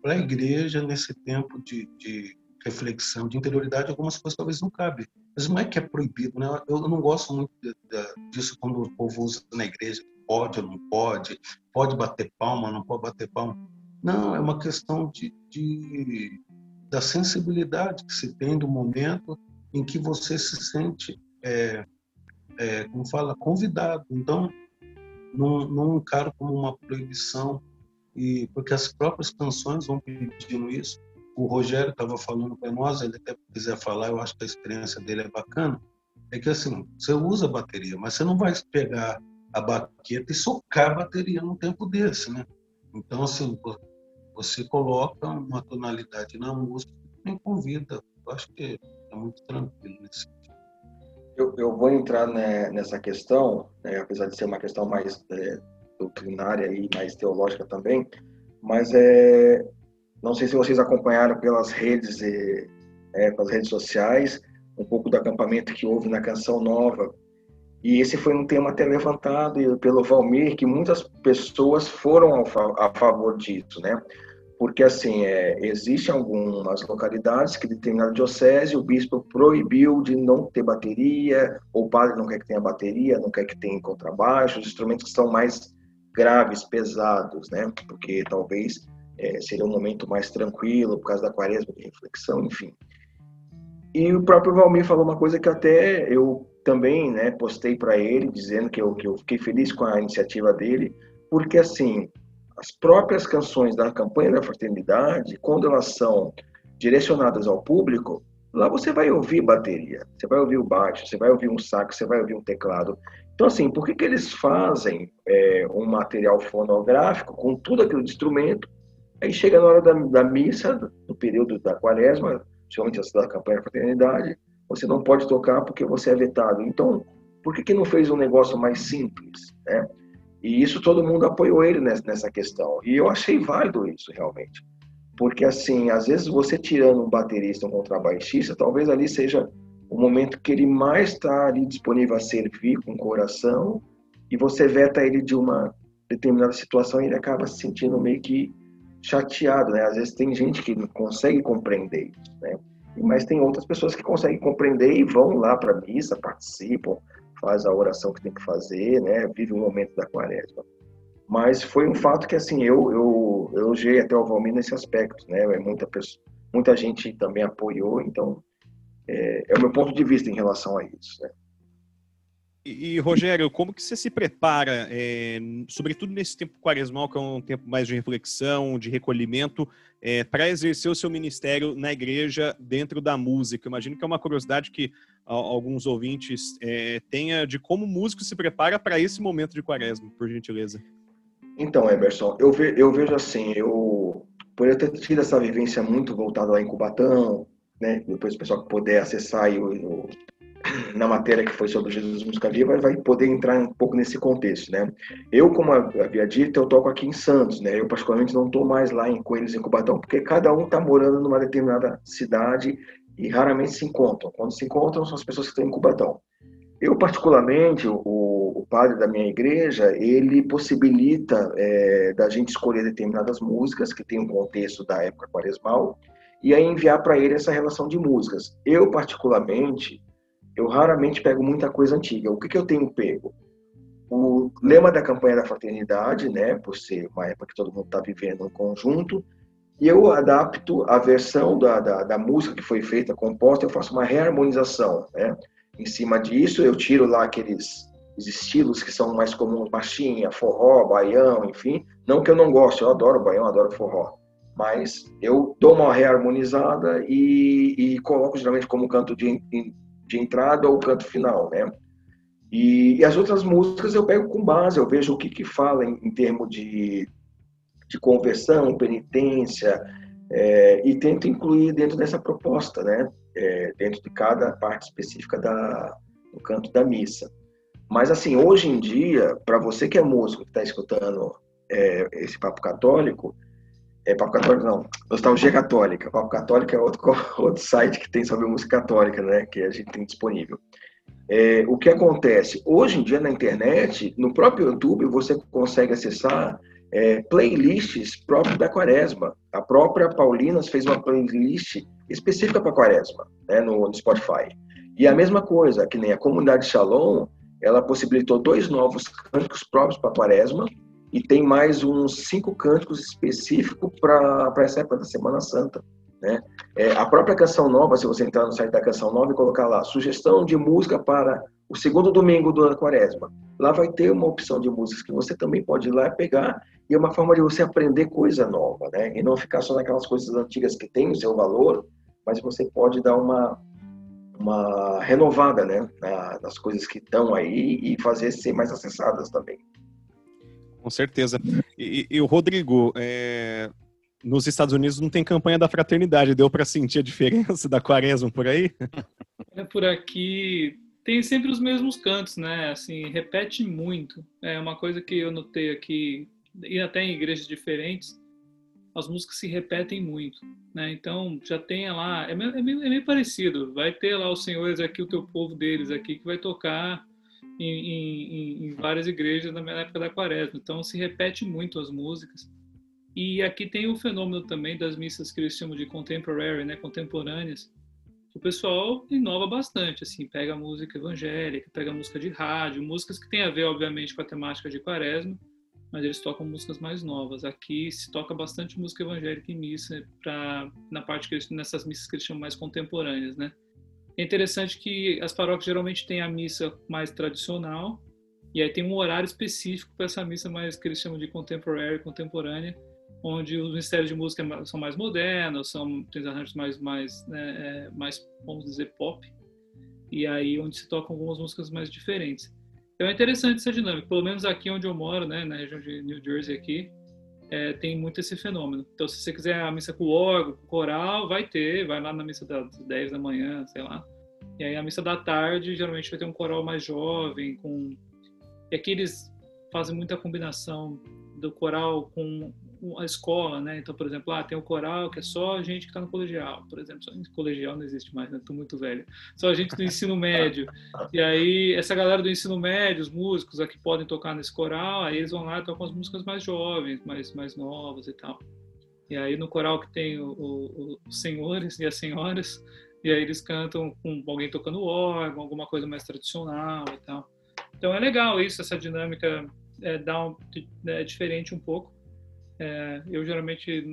para a igreja, nesse tempo de, de, reflexão, de interioridade, algumas coisas talvez não cabem. Mas não é que é proibido, né? Eu não gosto muito de, de, disso quando o povo usa na igreja, pode ou não pode, pode bater palma, não pode bater palma. Não, é uma questão de, de da sensibilidade que se tem do momento em que você se sente, é, é, como fala, convidado. Então, não, não encaro como uma proibição, e porque as próprias canções vão pedindo isso. O Rogério estava falando para nós, ele até quiser falar, eu acho que a experiência dele é bacana, é que assim, você usa a bateria, mas você não vai pegar a baqueta e socar a bateria num tempo desse, né? Então, assim, você coloca uma tonalidade na música e convida. Eu acho que é muito tranquilo nesse sentido. Eu, eu vou entrar né, nessa questão, né, apesar de ser uma questão mais é, doutrinária e mais teológica também, mas é, não sei se vocês acompanharam pelas redes, e, é, pelas redes sociais, um pouco do acampamento que houve na Canção Nova. E esse foi um tema até levantado pelo Valmir, que muitas pessoas foram a favor disso, né? porque assim é, existem algumas localidades que determinada diocese o bispo proibiu de não ter bateria, ou o padre não quer que tenha bateria, não quer que tenha contrabaixo, os instrumentos que são mais graves, pesados, né? Porque talvez é, seria um momento mais tranquilo por causa da quaresma de reflexão, enfim. E o próprio Valmir falou uma coisa que até eu também, né, postei para ele dizendo que eu, que eu fiquei feliz com a iniciativa dele, porque assim as próprias canções da campanha da fraternidade, quando elas são direcionadas ao público, lá você vai ouvir bateria, você vai ouvir o baixo, você vai ouvir um saco, você vai ouvir um teclado. Então, assim, por que, que eles fazem é, um material fonográfico com tudo aquele instrumento? Aí chega na hora da, da missa, no período da quaresma, principalmente da campanha da fraternidade, você não pode tocar porque você é vetado. Então, por que, que não fez um negócio mais simples? Né? E isso todo mundo apoiou ele nessa questão. E eu achei válido isso, realmente. Porque, assim, às vezes você tirando um baterista, um contrabaixista, talvez ali seja o momento que ele mais está ali disponível a servir com coração e você veta ele de uma determinada situação e ele acaba se sentindo meio que chateado, né? Às vezes tem gente que não consegue compreender né? Mas tem outras pessoas que conseguem compreender e vão lá para a missa, participam, faz a oração que tem que fazer, né? Vive o momento da quaresma. Mas foi um fato que, assim, eu, eu, eu elogiei até o Valmir nesse aspecto, né? É muita, pessoa, muita gente também apoiou, então é, é o meu ponto de vista em relação a isso, né? E, e, Rogério, como que você se prepara, é, sobretudo nesse tempo quaresmal, que é um tempo mais de reflexão, de recolhimento, é, para exercer o seu ministério na igreja dentro da música? imagino que é uma curiosidade que a, alguns ouvintes é, tenha de como o músico se prepara para esse momento de quaresma, por gentileza. Então, Emerson, eu, ve, eu vejo assim, eu por eu ter tido essa vivência muito voltada lá em Cubatão, né, depois o pessoal que puder acessar o, o na matéria que foi sobre Jesus Música Viva, vai poder entrar um pouco nesse contexto, né? Eu, como havia dito, eu toco aqui em Santos, né? Eu, particularmente, não estou mais lá em Coelhos, em Cubatão, porque cada um está morando numa determinada cidade e raramente se encontram. Quando se encontram, são as pessoas que estão em Cubatão. Eu, particularmente, o, o padre da minha igreja, ele possibilita é, da gente escolher determinadas músicas que tem um contexto da época quaresmal e aí enviar para ele essa relação de músicas. Eu, particularmente, eu raramente pego muita coisa antiga. O que, que eu tenho pego? O lema da campanha da fraternidade, né, por ser uma época que todo mundo está vivendo em conjunto, e eu adapto a versão da, da, da, música que foi feita, composta, eu faço uma reharmonização, né? Em cima disso, eu tiro lá aqueles estilos que são mais comuns, marchinha, forró, baião, enfim. Não que eu não goste, eu adoro baião, adoro forró. Mas eu dou uma reharmonizada e, e coloco geralmente como canto de, de entrada ou canto final, né? E, e, as outras músicas eu pego com base, eu vejo o que, que fala em, em termos de, de conversão, penitência, é, e tento incluir dentro dessa proposta, né? É, dentro de cada parte específica da, do canto da missa. Mas, assim, hoje em dia, para você que é músico, que está escutando é, esse papo católico, é papo católico não, nostalgia católica. Papo católico é outro, outro site que tem sobre música católica, né? Que a gente tem disponível. É, o que acontece? Hoje em dia na internet, no próprio YouTube, você consegue acessar é, playlists próprias da Quaresma. A própria Paulinas fez uma playlist específica para Quaresma, né, no, no, Spotify. E a mesma coisa, que nem a comunidade Shalom, ela possibilitou dois novos cânticos próprios para Quaresma e tem mais uns cinco cânticos específicos para essa época da Semana Santa. Né? É, a própria Canção Nova, se você entrar no site da Canção Nova e colocar lá, sugestão de música para o segundo domingo do ano quaresma, lá vai ter uma opção de músicas que você também pode ir lá e pegar, e é uma forma de você aprender coisa nova, né? E não ficar só naquelas coisas antigas que têm o seu valor, mas você pode dar uma, uma renovada, né? nas coisas que estão aí e fazer ser mais acessadas também. Com certeza. E, e o Rodrigo, é, nos Estados Unidos não tem campanha da fraternidade. Deu para sentir a diferença da quaresma por aí? É por aqui tem sempre os mesmos cantos, né? Assim, repete muito. É uma coisa que eu notei aqui, e até em igrejas diferentes, as músicas se repetem muito, né? Então já tem lá, é meio, é meio, é meio parecido. Vai ter lá os senhores aqui, o teu povo deles aqui, que vai tocar em, em, em várias igrejas na época da quaresma. Então se repete muito as músicas. E aqui tem o fenômeno também das missas que eles chamam de contemporary, né, contemporâneas. O pessoal inova bastante, assim, pega música evangélica, pega música de rádio, músicas que tem a ver, obviamente, com a temática de quaresma, mas eles tocam músicas mais novas. Aqui se toca bastante música evangélica em missa, pra, na parte que eles, nessas missas que eles chamam mais contemporâneas, né? É interessante que as paróquias geralmente têm a missa mais tradicional, e aí tem um horário específico para essa missa mais que eles chamam de contemporary, contemporânea, onde os mistérios de música são mais modernos, são tem arranjos mais mais né, é, mais vamos dizer pop e aí onde se tocam algumas músicas mais diferentes. Então é interessante essa dinâmica, pelo menos aqui onde eu moro, né, na região de New Jersey aqui, é, tem muito esse fenômeno. Então se você quiser a missa com órgão, com coral, vai ter, vai lá na missa das 10 da manhã, sei lá. E aí a missa da tarde geralmente vai ter um coral mais jovem, com e aqui eles fazem muita combinação do coral com a escola, né? Então, por exemplo, ah, tem o coral que é só gente que está no colegial, por exemplo. Só colegial não existe mais, né? Tô muito velho. Só a gente do ensino médio. E aí, essa galera do ensino médio, os músicos aqui podem tocar nesse coral, aí eles vão lá e tocam as músicas mais jovens, mais, mais novas e tal. E aí, no coral que tem o, o, os senhores e as senhoras, e aí eles cantam com alguém tocando órgão, alguma coisa mais tradicional e tal. Então, é legal isso, essa dinâmica é, dá um, é diferente um pouco. É, eu geralmente,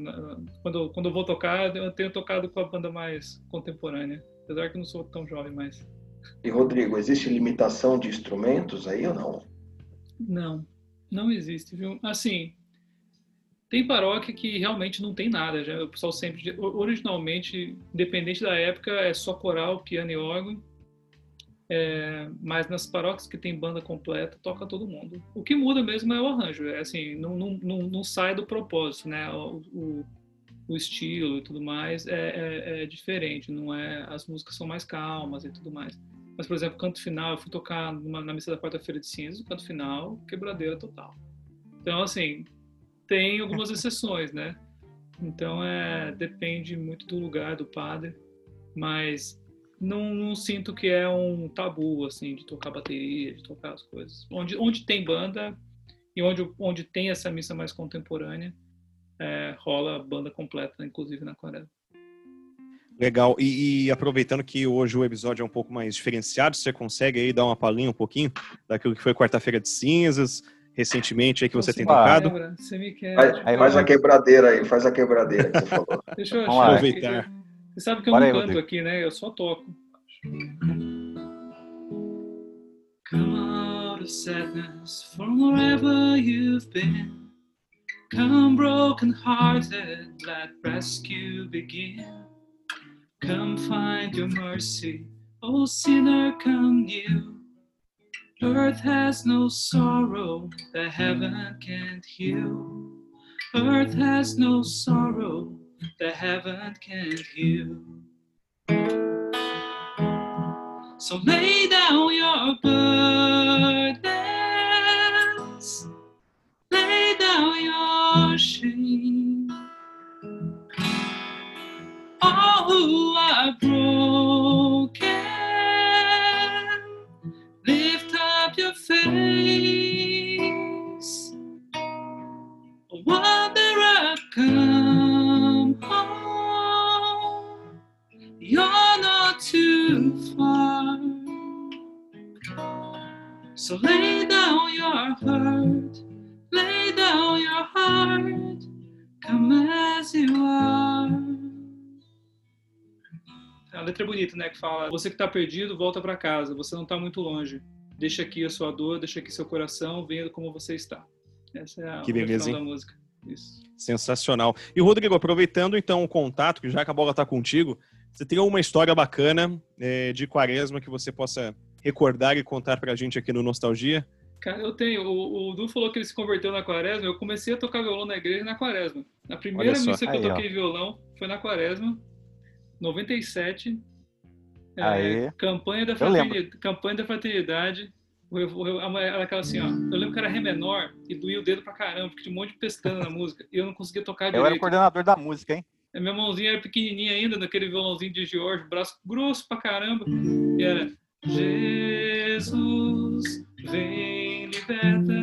quando, quando eu vou tocar, eu tenho tocado com a banda mais contemporânea, apesar que eu não sou tão jovem mais. E Rodrigo, existe limitação de instrumentos aí ou não? Não, não existe, viu? Assim, tem paróquia que realmente não tem nada. Já, o pessoal sempre, originalmente, independente da época, é só coral, piano e órgão. É, mas nas paróquias que tem banda completa, toca todo mundo. O que muda mesmo é o arranjo, é assim, não, não, não, sai do propósito, né? O, o, o estilo e tudo mais é, é, é, diferente, não é? As músicas são mais calmas e tudo mais. Mas, por exemplo, canto final, eu fui tocar numa, na missa da quarta-feira de cinzas, canto final, quebradeira total. Então, assim, tem algumas exceções, né? Então, é, depende muito do lugar, do padre, mas não, não, sinto que é um tabu, assim, de tocar bateria, de tocar as coisas. Onde, onde tem banda e onde, onde tem essa missa mais contemporânea, é, rola banda completa, inclusive na aquarela. Legal. E, e, aproveitando que hoje o episódio é um pouco mais diferenciado, você consegue aí dar uma palhinha um pouquinho daquilo que foi quarta-feira de cinzas, recentemente aí que você tem tocado? Você me quer, faz, faz a quebradeira aí, faz a quebradeira que você falou. Deixa eu aproveitar. Você sabe que eu Bora não canto aqui, né? Eu só toco. Come out of sadness from wherever you've been. Come, broken hearted, let rescue begin. Come, find your mercy, O sinner, come new. Earth has no sorrow that heaven can't heal. Earth has no sorrow that heaven can't heal. So lay down your burdens, So lay down your hurt, lay down your heart, come as you are. A letra é bonita, né? Que fala: Você que tá perdido, volta para casa. Você não tá muito longe. Deixa aqui a sua dor, deixa aqui seu coração, vendo como você está. Essa é a Que beleza, da música. Isso. Sensacional. E Rodrigo, aproveitando então o contato, que já que a bola está contigo, você tem alguma história bacana eh, de quaresma que você possa recordar e contar pra gente aqui no Nostalgia? Cara, eu tenho. O, o Du falou que ele se converteu na quaresma. Eu comecei a tocar violão na igreja na quaresma. A primeira missa que eu Aí, ó. toquei violão foi na quaresma, 97. É, Aê. campanha, da fraternidade, campanha da fraternidade. Eu- eu- a- Era aquela assim, ó. Eu lembro que era Ré menor e doía o dedo pra caramba, porque tinha um monte de pestana na música. E eu não conseguia tocar Eu era o direito. coordenador da música, hein? A minha mãozinha era pequenininha ainda, naquele violãozinho de George, braço grosso pra caramba. E era Jesus, vem, liberta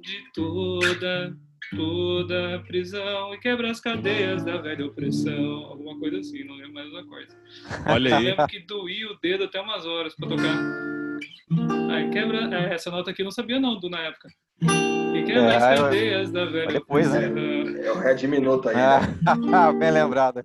de toda, toda prisão e quebra as cadeias da velha opressão. Alguma coisa assim, não lembro mais os acordes. Olha Eu aí. lembro que doía o dedo até umas horas pra tocar. Aí quebra. é, essa nota aqui eu não sabia não, do na época. E quebra É, as eu- cadeias da velha depois, né? opressão. É o Red Minuto aí, né? Ah, bem lembrado.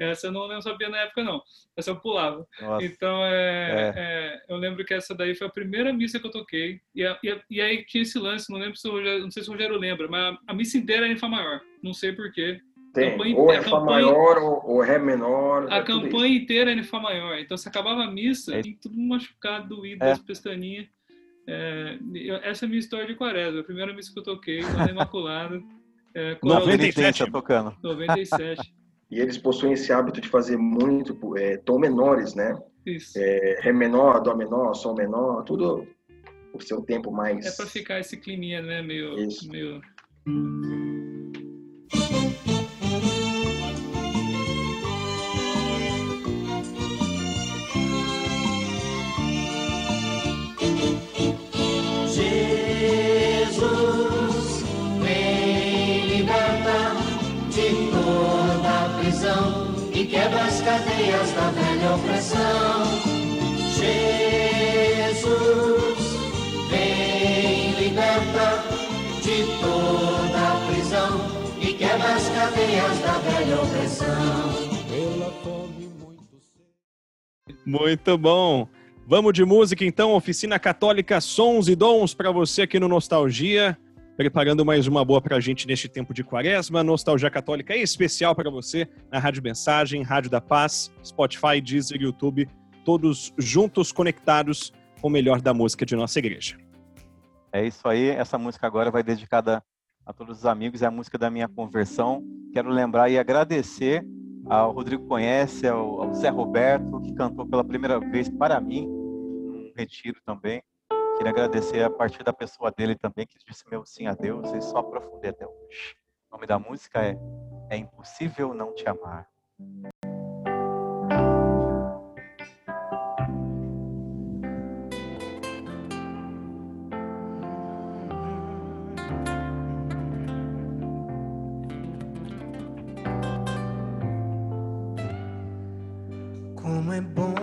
Essa eu não, não sabia na época, não. Essa eu pulava. Nossa. Então, é, é, eu lembro que essa daí foi a primeira missa que eu toquei. E, a- e, a- e aí tinha esse lance, não lembro se o Rogério, não sei se o Rogério lembra, mas a, a missa inteira era em Fá maior. Não sei porquê. Tem. campanha- Ou a é Fá campanha- maior ou, ou Ré menor. A é campanha inteira era em Fá maior. Então, se acabava a missa, É. tudo machucado, doído, É. das pestaninhas. É, essa é a minha história de quaresma. A primeira missa que eu toquei, na Imaculada. É, coral 97. Penitência tocando. 97. E eles possuem esse hábito de fazer muito é, tom menores, né? Isso. É, Ré menor, Dó menor, Sol menor, tudo o seu tempo mais. É pra ficar esse climinha, né? Meio. Isso. meio... cadeias da velha opressão. Jesus, vem liberta de toda a prisão e quebra as cadeias da velha opressão. Muito bom. Vamos de música então, Oficina Católica Sons e Dons para você aqui no Nostalgia, preparando mais uma boa pra gente neste tempo de Quaresma. Nostalgia Católica é especial para você na Rádio Mensagem, Rádio da Paz, Spotify, Deezer, YouTube, todos juntos conectados com o melhor da música de nossa igreja. É isso aí. Essa música agora vai dedicada a todos os amigos. É a música da minha conversão. Quero lembrar e agradecer ao Rodrigo Conhece, ao, ao Zé Roberto, que cantou pela primeira vez para mim, num retiro também. Queria agradecer a partir da pessoa dele também, que disse meu sim a Deus e só aprofundei até hoje. O nome da música é É Impossível Não Te Amar. Como é bom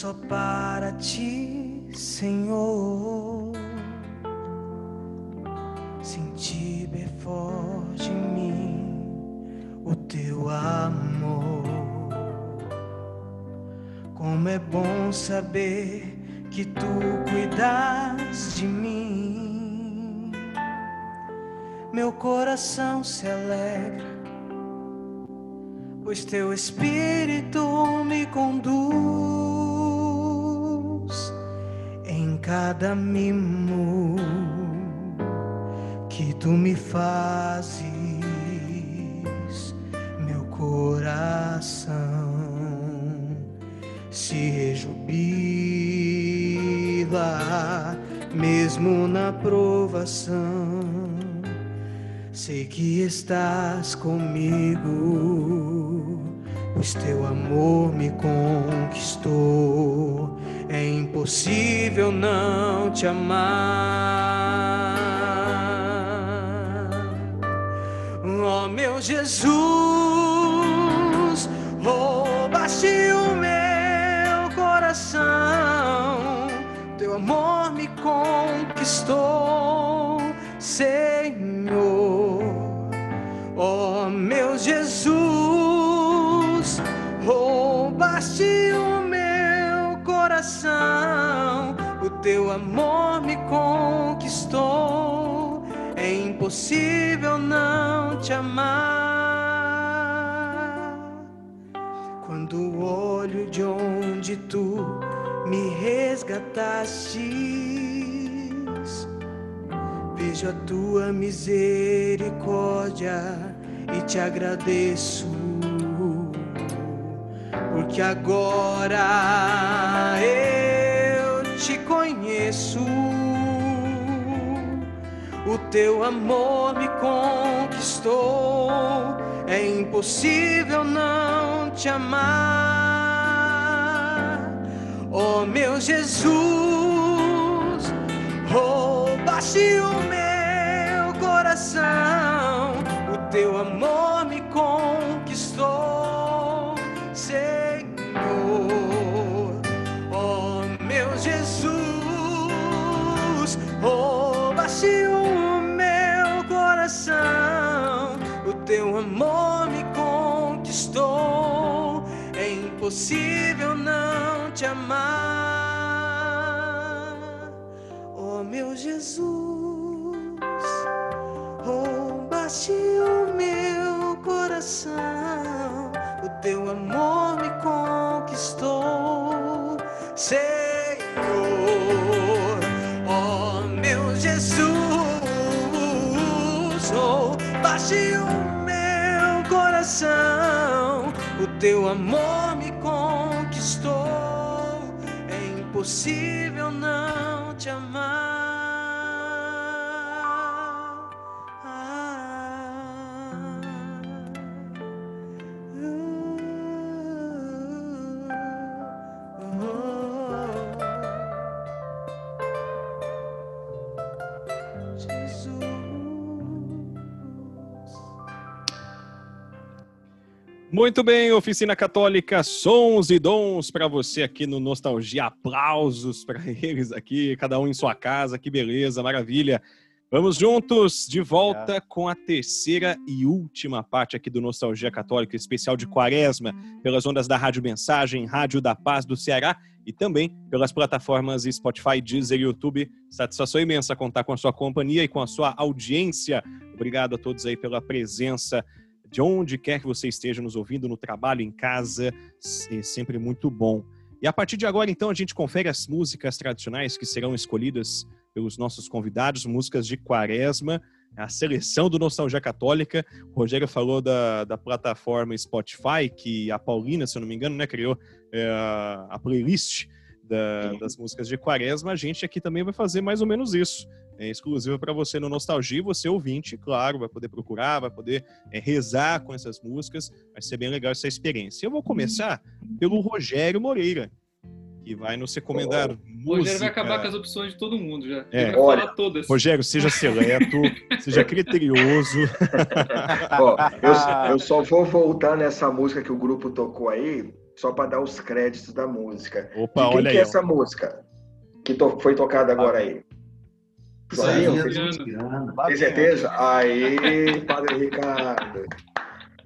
só para ti, Senhor. Sentir bem forte em mim o teu amor. Como é bom saber que tu cuidas de mim meu coração se alegra, pois teu Espírito me conduz cada mimo que tu me fazes, meu coração se rejubila mesmo na provação. Sei que estás comigo, pois teu amor me conquistou. É impossível não te amar. Oh meu Jesus, roubaste o meu coração, teu amor me conquistou, Senhor. Oh teu amor me conquistou. É impossível não te amar. Quando olho de onde tu me resgatastes, vejo a tua misericórdia e te agradeço, porque agora eu te conheço. O teu amor me conquistou, é impossível não te amar. Oh meu Jesus, roubaste o meu coração, o teu amor me conquistou, impossível não te amar. Oh meu Jesus, roubaste o meu coração, o teu amor me conquistou, Senhor. Oh meu Jesus, roubaste o meu coração, o teu amor é Muito bem, Oficina Católica, sons e dons para você aqui no Nostalgia. Aplausos para eles aqui, cada um em sua casa, que beleza, maravilha. Vamos juntos, de volta com a terceira e última parte aqui do Nostalgia Católica, especial de Quaresma, pelas ondas da Rádio Mensagem, Rádio da Paz do Ceará e também pelas plataformas Spotify, Deezer e YouTube. Satisfação imensa contar com a sua companhia e com a sua audiência. Obrigado a todos aí pela presença de onde quer que você esteja nos ouvindo, no trabalho, em casa, é sempre muito bom. E a partir de agora, então, a gente confere as músicas tradicionais que serão escolhidas pelos nossos convidados, músicas de quaresma, a seleção do Nostalgia Católica. O Rogério falou da, da plataforma Spotify, que a Paulina, se eu não me engano, né, criou é, a playlist da- das músicas de quaresma. A gente aqui também vai fazer mais ou menos isso. É exclusiva para você no Nostalgia, você ouvinte, claro, vai poder procurar, vai poder é, rezar com essas músicas. Vai ser bem legal essa experiência. Eu vou começar pelo Rogério Moreira, que vai nos recomendar O música. Rogério vai acabar com as opções de todo mundo já. É. Ele vai Olha, falar todas. Rogério, seja seleto, seja criterioso. Ó, eu, eu só vou voltar nessa música que o grupo tocou aí, só para dar os créditos da música. Opa, De quem olha que aí. é ó. essa música que to- foi tocada agora? Isso aí, Joinha, tem certeza? Aí, Padre Ricardo.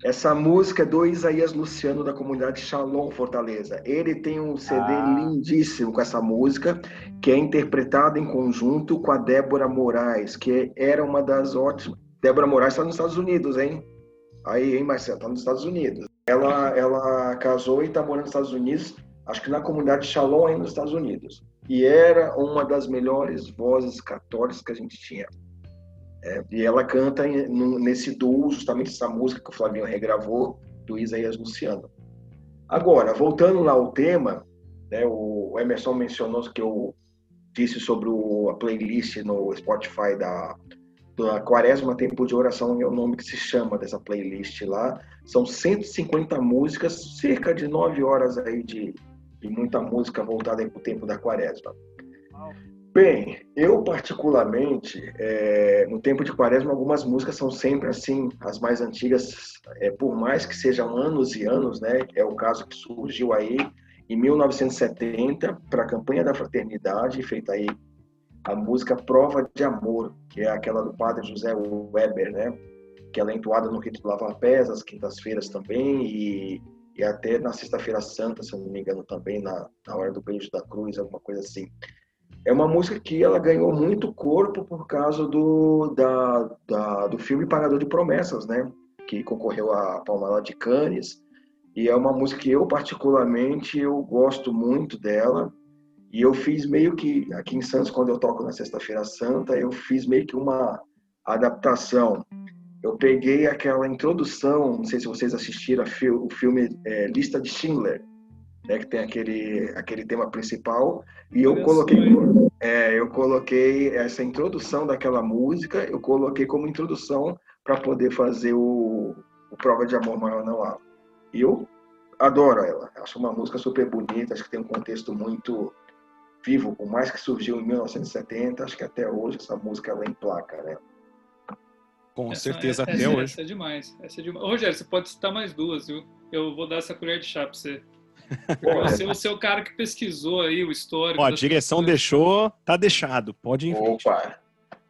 Essa música é do Isaías Luciano, da comunidade Shalom Fortaleza. Ele tem um CD Ah. lindíssimo com essa música, que é interpretada em conjunto com a Débora Moraes, que era uma das ótimas, Débora Moraes está nos Estados Unidos, hein? Aí, hein, Marcelo? Está nos Estados Unidos. Ela, ela casou e está morando nos Estados Unidos, acho que na comunidade Shalom, aí nos Estados Unidos. E era uma das melhores vozes católicas que a gente tinha. É, e ela canta nesse duo, justamente essa música que o Flavinho regravou, do Isaías Luciano. Agora, voltando lá ao tema, né, o Emerson mencionou que eu disse sobre o- a playlist no Spotify da, da Quaresma Tempo de Oração, é o nome que se chama dessa playlist lá. São 150 músicas, cerca de 9 horas aí de, de muita música voltada para o tempo da Quaresma. Bem, eu particularmente, é, no tempo de quaresma, algumas músicas são sempre assim, as mais antigas, é, por mais que sejam anos e anos, né? É o caso que surgiu aí em 1970 para a campanha da fraternidade, feita aí a música Prova de Amor, que é aquela do padre José Weber, né? Que ela é entoada no rito do Lavar Pés, às quintas-feiras também, e, e até na Sexta-feira Santa, se eu não me engano, também, na, na hora do beijo da cruz, alguma coisa assim é uma música que ela ganhou muito corpo por causa do, da, da- do filme Pagador de Promessas, né? Que concorreu à Palmela de Cannes. E é uma música que eu, particularmente, eu gosto muito dela. E eu fiz meio que, aqui em Santos, quando eu toco na Sexta-feira Santa, eu fiz meio que uma adaptação. Eu peguei aquela introdução, não sei se vocês assistiram o filme é, Lista de Schindler, né, que tem aquele, aquele tema principal, e eu Olha coloquei, só, é, eu coloquei essa introdução daquela música, eu coloquei como introdução para poder fazer o, o Prova de Amor Maior Não Há. E eu adoro ela, acho uma música super bonita, acho que tem um contexto muito vivo, por mais que surgiu em 1970, acho que até hoje essa música ela emplaca, né? Com Essa- certeza, essa- até essa, hoje. Essa é demais. Essa é demais. Ô, Rogério, você pode citar mais duas, viu? Eu vou dar essa colher de chá pra você. Você, você é o cara que pesquisou aí o histórico. Ó, a direção pessoas. deixou, tá deixado. Pode ir. Opa!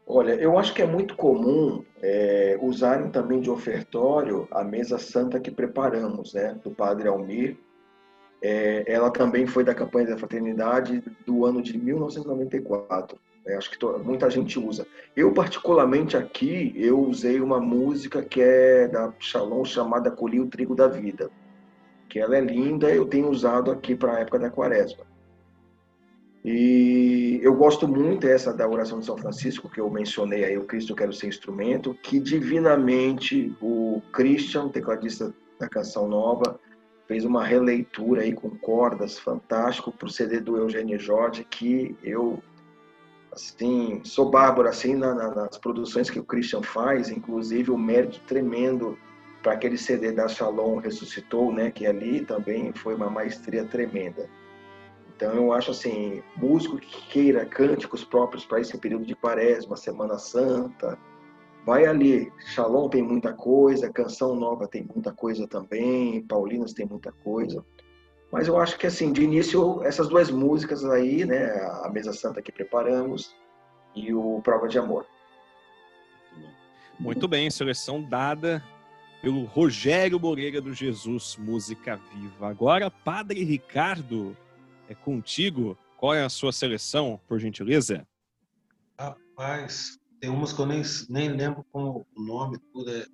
Olha, eu acho que é muito comum é, usarem também de ofertório a mesa santa que preparamos, né, do Padre Almir. É, ela também foi da campanha da fraternidade do ano de 1994. Né, acho que muita gente usa. Eu, particularmente aqui, eu usei uma música que é da Shalom chamada Colhi o Trigo da Vida, que ela é linda, eu tenho usado aqui para a época da quaresma. E eu gosto muito essa da oração de São Francisco, que eu mencionei aí, o Cristo quero ser instrumento, que divinamente o Christian, tecladista da Canção Nova, fez uma releitura aí com cordas, fantástico, para o CD do Eugênio Jorge, que eu, assim, sou bárbaro, assim, na- na- nas produções que o Christian faz, inclusive o mérito tremendo para aquele CD da Shalom Ressuscitou, né, que ali também foi uma maestria tremenda. Então eu acho assim, músico que queira cânticos próprios para esse período de quaresma, Semana Santa, vai ali. Shalom tem muita coisa, Canção Nova tem muita coisa também, Paulinas tem muita coisa. Mas eu acho que assim, de início, essas duas músicas aí, né, a Mesa Santa que preparamos e o Prova de Amor. Muito bem, seleção dada pelo Rogério Moreira do Jesus Música Viva. Agora, Padre Ricardo, é contigo. Qual é a sua seleção, por gentileza? Rapaz, tem umas que eu nem, nem lembro como o nome, tudo é.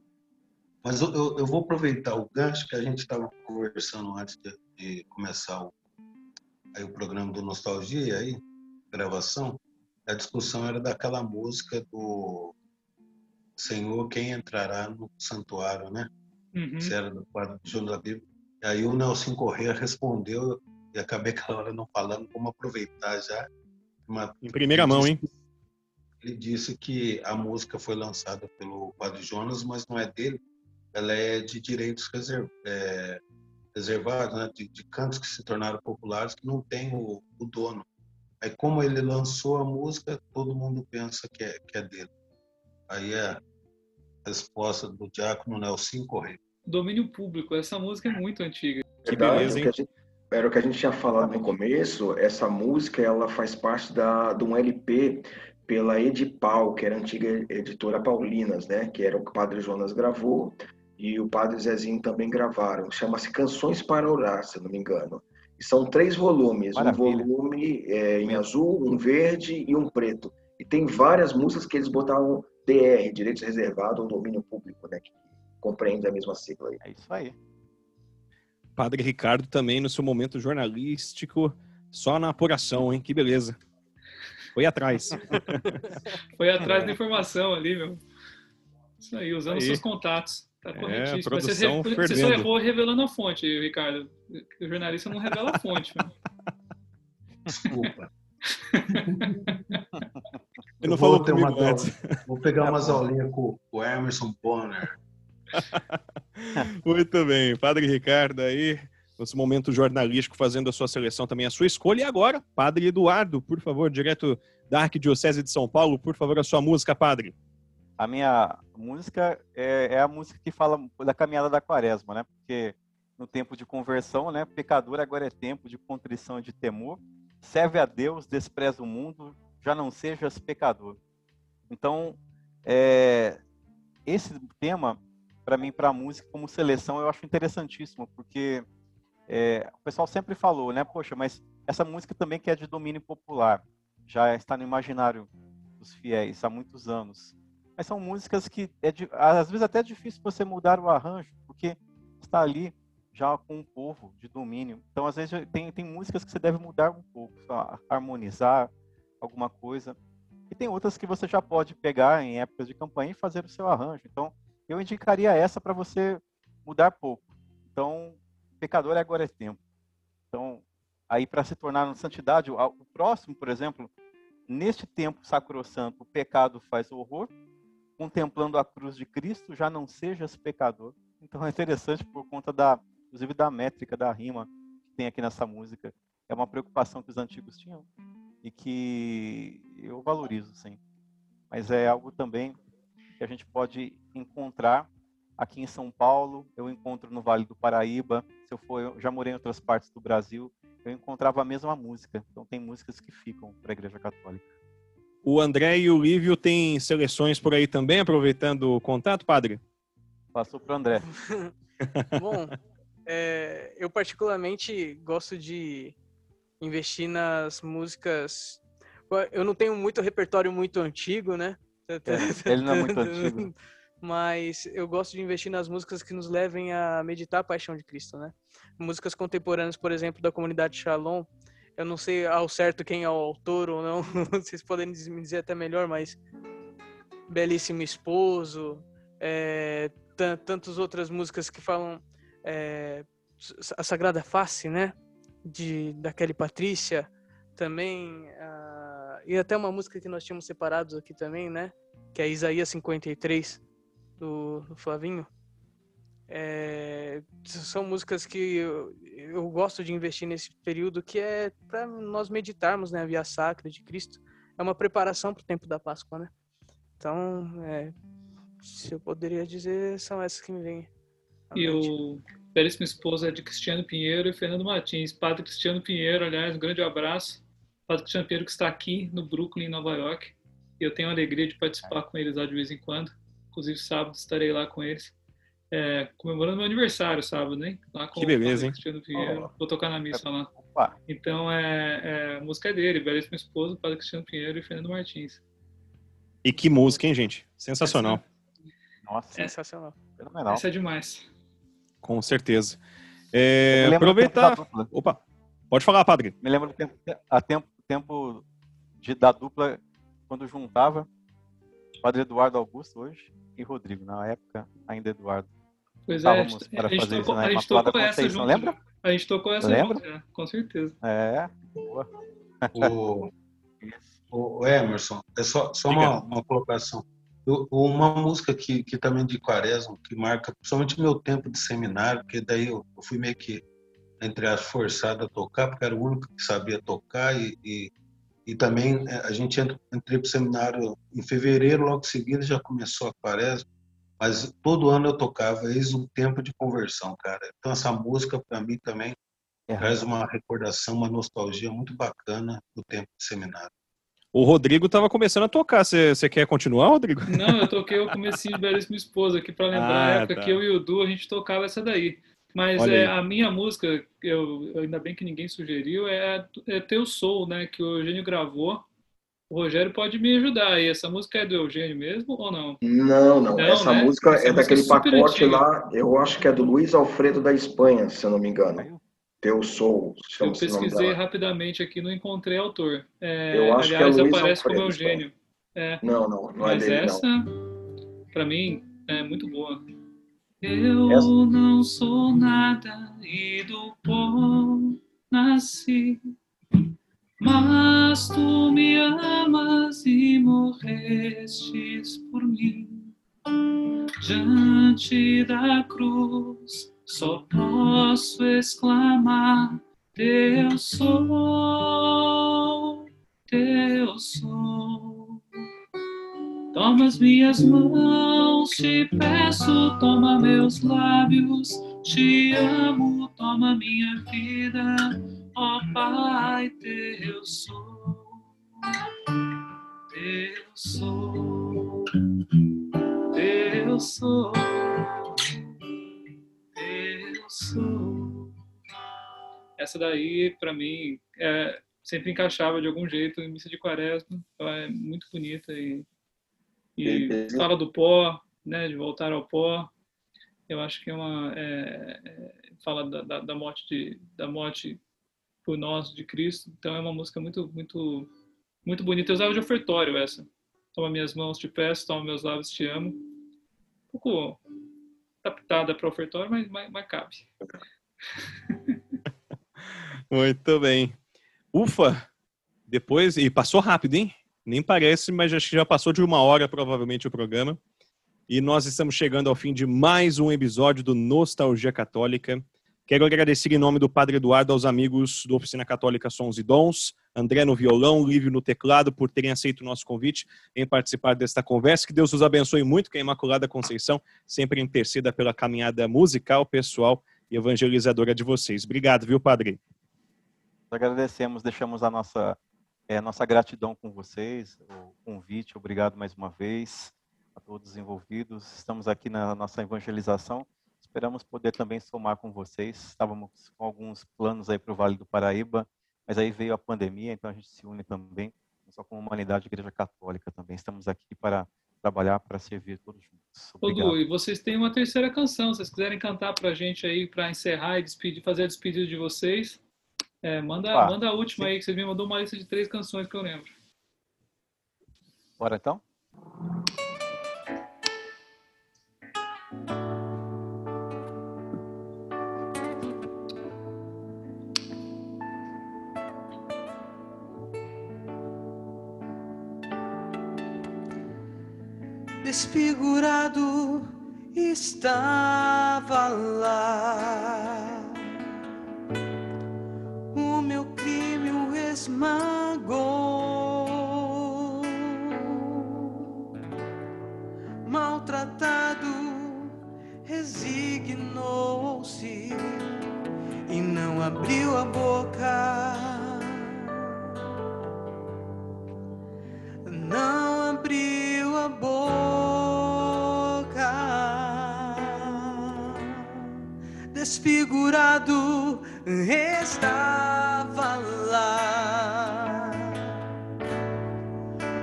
Mas eu, eu, eu vou aproveitar o gancho que a gente estava conversando antes de, de começar o, aí o programa do Nostalgia, aí, gravação. A discussão era daquela música do Senhor, quem entrará no santuário, né? Uhum. Se era do quadro de João da Bíblia. E aí o Nelson Corrêa respondeu e acabei aquela hora não falando, vamos aproveitar já. Uma Em primeira mão, hein? ele disse que a música foi lançada pelo Padre Jonas, mas não é dele. Ela é de direitos reserv, é, reservados, né? de, de cantos que se tornaram populares que não tem o, o dono. Aí, como ele lançou a música, todo mundo pensa que é, que é dele. Aí é a resposta do diácono Nelson Correia. Domínio público. Essa música é muito antiga. Que Verdade, beleza, hein? que Era o que a gente tinha falado no começo, essa música ela faz parte da, de um LP pela Edipal, que era a antiga editora Paulinas, né? Que era o que o Padre Jonas gravou e o Padre Zezinho também gravaram. Chama-se Canções para Orar, se eu não me engano. E são três volumes, Maravilha. um volume é, em azul, um verde e um preto. E tem várias músicas que eles botavam DR, Direitos Reservados ou Domínio Público, né? Que compreende a mesma sigla aí. É isso aí. Padre Ricardo também no seu momento jornalístico, só na apuração, hein? Que beleza. Foi atrás. Foi atrás da informação ali, meu. Isso aí, usando Aí. seus contatos. Tá É, corretíssimo. produção você, você só errou revelando a fonte, Ricardo. O jornalista não revela a fonte. meu. Desculpa. Ele não vou falou ter aulas- Vou pegar umas aulinhas com o Emerson Bonner. Muito bem, Padre Ricardo aí, nesse momento jornalístico, fazendo a sua seleção também, a sua escolha. E agora, Padre Eduardo, por favor, direto da Arquidiocese de São Paulo, por favor, a sua música, Padre. A minha música é, é a música que fala da caminhada da quaresma, né? Porque no tempo de conversão, né? Pecador agora é tempo de contrição e de temor. Serve a Deus, despreza o mundo, já não sejas pecador. Então, é, esse tema, para mim, para a música como seleção, eu acho interessantíssimo, porque é, o pessoal sempre falou, né? Poxa, mas essa música também que é de domínio popular, já está no imaginário dos fiéis há muitos anos. Mas são músicas que é às vezes até é difícil você mudar o arranjo, porque está ali já com um povo de domínio. Então, às vezes, tem, tem músicas que você deve mudar um pouco, harmonizar alguma coisa. E tem outras que você já pode pegar em épocas de campanha e fazer o seu arranjo. Então, eu indicaria essa para você mudar pouco. Então, pecador agora é tempo. Então, aí para se tornar na santidade, o o próximo, por exemplo, neste tempo sacrossanto, o pecado faz horror, contemplando a cruz de Cristo, já não sejas pecador. Então é interessante por conta da, inclusive da métrica da rima que tem aqui nessa música. É uma preocupação que os antigos tinham e que eu valorizo, sim. Mas é algo também que a gente pode encontrar aqui em São Paulo, eu encontro no Vale do Paraíba, se eu for, eu já morei em outras partes do Brasil, eu encontrava a mesma música. Então tem músicas que ficam para a Igreja Católica. O André e o Lívio têm seleções por aí também, aproveitando o contato, Padre? Passou para o André. Bom, é, eu particularmente gosto de investir nas músicas. Eu não tenho muito repertório muito antigo, né? É, ele não é muito antigo. Mas eu gosto de investir nas músicas que nos levem a meditar a paixão de Cristo, né? Músicas contemporâneas, por exemplo, da comunidade Shalom. Eu não sei ao certo quem é o autor ou não, vocês podem me dizer até melhor, mas Belíssimo Esposo, é, tan- tantas outras músicas que falam é, a Sagrada Face, né? De, da Kelly Patrícia, também, ah, e até uma música que nós tínhamos separados aqui também, né? Que é Isaías 53, do, do Flavinho. É, são músicas que eu, eu gosto de investir nesse período, que é para nós meditarmos né, a via sacra de Cristo. É uma preparação para o tempo da Páscoa, né? Então, é, se eu poderia dizer, são essas que me vêm. E o belíssimo esposo é de Cristiano Pinheiro e Fernando Martins. Padre Cristiano Pinheiro, aliás, um grande abraço. Padre Cristiano Pinheiro que está aqui no Brooklyn, em Nova York. Eu tenho a alegria de participar com eles lá de vez em quando. Inclusive, sábado estarei lá com eles. É, comemorando meu aniversário sábado, né? Lá com Que beleza, o Padre hein? Cristiano Pinheiro. Vou tocar na missa lá. Opa, Então, é, é, a música é dele, belíssimo esposo, Padre Cristiano Pinheiro e Fernando Martins. E que música, hein, gente? Sensacional, nossa, Sensacional. fenomenal. Essa é demais. com certeza. É, aproveitar. Opa, pode falar, Padre. Me lembro do tempo, a tempo, tempo de, da dupla, quando juntava Padre Eduardo Augusto hoje e Rodrigo. Na época, ainda Eduardo. Pois é, a Estávamos gente, para a gente fazer isso tocou, na a gente Imaculada Conceição, lembra? A gente tocou essa Lembra? junto, é, com certeza. É, boa. O, o Emerson, é só, só uma, uma colocação. Eu- uma música que, que também de quaresma, que marca principalmente meu tempo de seminário, porque daí eu, eu fui meio que, entre as forçado a tocar, porque era o único que sabia tocar, e, e, e também eh, a gente entra, entrei para o seminário em fevereiro, logo em seguida já começou a quaresma, mas todo ano eu tocava, eis o tempo de conversão, cara. Então essa música, para mim, também É. traz uma recordação, uma nostalgia muito bacana do tempo de seminário. O Rodrigo estava começando a tocar. Você quer continuar, Rodrigo? Não, eu toquei o comecinho de Belíssimo Esposo aqui para lembrar Ah, a época tá. que eu e o Du a gente tocava essa daí. Mas é, a minha música, eu, ainda bem que ninguém sugeriu, é, é Teu Soul, né? Que o Eugênio gravou O Rogério pode me ajudar aí. Essa música é do Eugênio mesmo ou não? Não, não. Não, Essa né? música Essa é música daquele é super pacote antiga. lá, eu acho que é do Luiz Alfredo da Espanha, se eu não me engano. Teu Sou, Eu pesquisei rapidamente aqui, não encontrei autor. É, Eu acho que é aliás, Luiz aparece como Alfredo, Eugênio. É, Não, não, não é mas dele, essa, não. pra mim, é muito boa. Eu Essa- não sou nada e do pó nasci, mas tu me amas e morrestes por mim. Diante da cruz, só posso exclamar: Teu sou, teu sou. Toma as minhas mãos, te peço, toma meus lábios, te amo, toma minha vida, ó Pai, teu sou, teu sou, teu sou, teu sou. Essa daí, pra mim, é, sempre encaixava de algum jeito em missa de quaresma, ela é muito bonita e e Beleza. fala do pó, né, de voltar ao pó. Eu acho que é uma é, é, fala da, da, da morte de, da morte por nós de Cristo. Então é uma música muito muito muito bonita. Eu usava de ofertório essa. Toma minhas mãos, te peço, toma meus lábios, te amo. Um pouco adaptada para ofertório, mas, mas, mas cabe. Muito bem. Ufa! Depois, e passou rápido, hein? Nem parece, mas acho que já passou de uma hora, provavelmente, o programa. E nós estamos chegando ao fim de mais um episódio do Nostalgia Católica. Quero agradecer em nome do Padre Eduardo aos amigos do Oficina Católica Sons e Dons, André no violão, Lívio no teclado, por terem aceito o nosso convite em participar desta conversa. Que Deus os abençoe muito, que a Imaculada Conceição sempre interceda pela caminhada musical, pessoal e evangelizadora de vocês. Obrigado, viu, Padre? Agradecemos, deixamos a nossa, é, nossa gratidão com vocês, o convite, obrigado mais uma vez a todos os envolvidos. Estamos aqui na nossa evangelização, esperamos poder também somar com vocês. Estávamos com alguns planos aí para o Vale do Paraíba, mas aí veio a pandemia, então a gente se une também, não só como humanidade Igreja Católica também. Estamos aqui para trabalhar, para servir todos juntos. Ô, Obrigado. Du, e vocês têm uma terceira canção. Se vocês quiserem cantar pra gente aí, pra encerrar e despedir, fazer a despedida de vocês, é, manda, Ah, manda a última sim. aí, que vocês me mandou uma lista de três canções que eu lembro. Bora então? Desfigurado estava lá. O meu crime o esmagou. Maltratado, resignou-se e não abriu a boca. Desfigurado estava lá.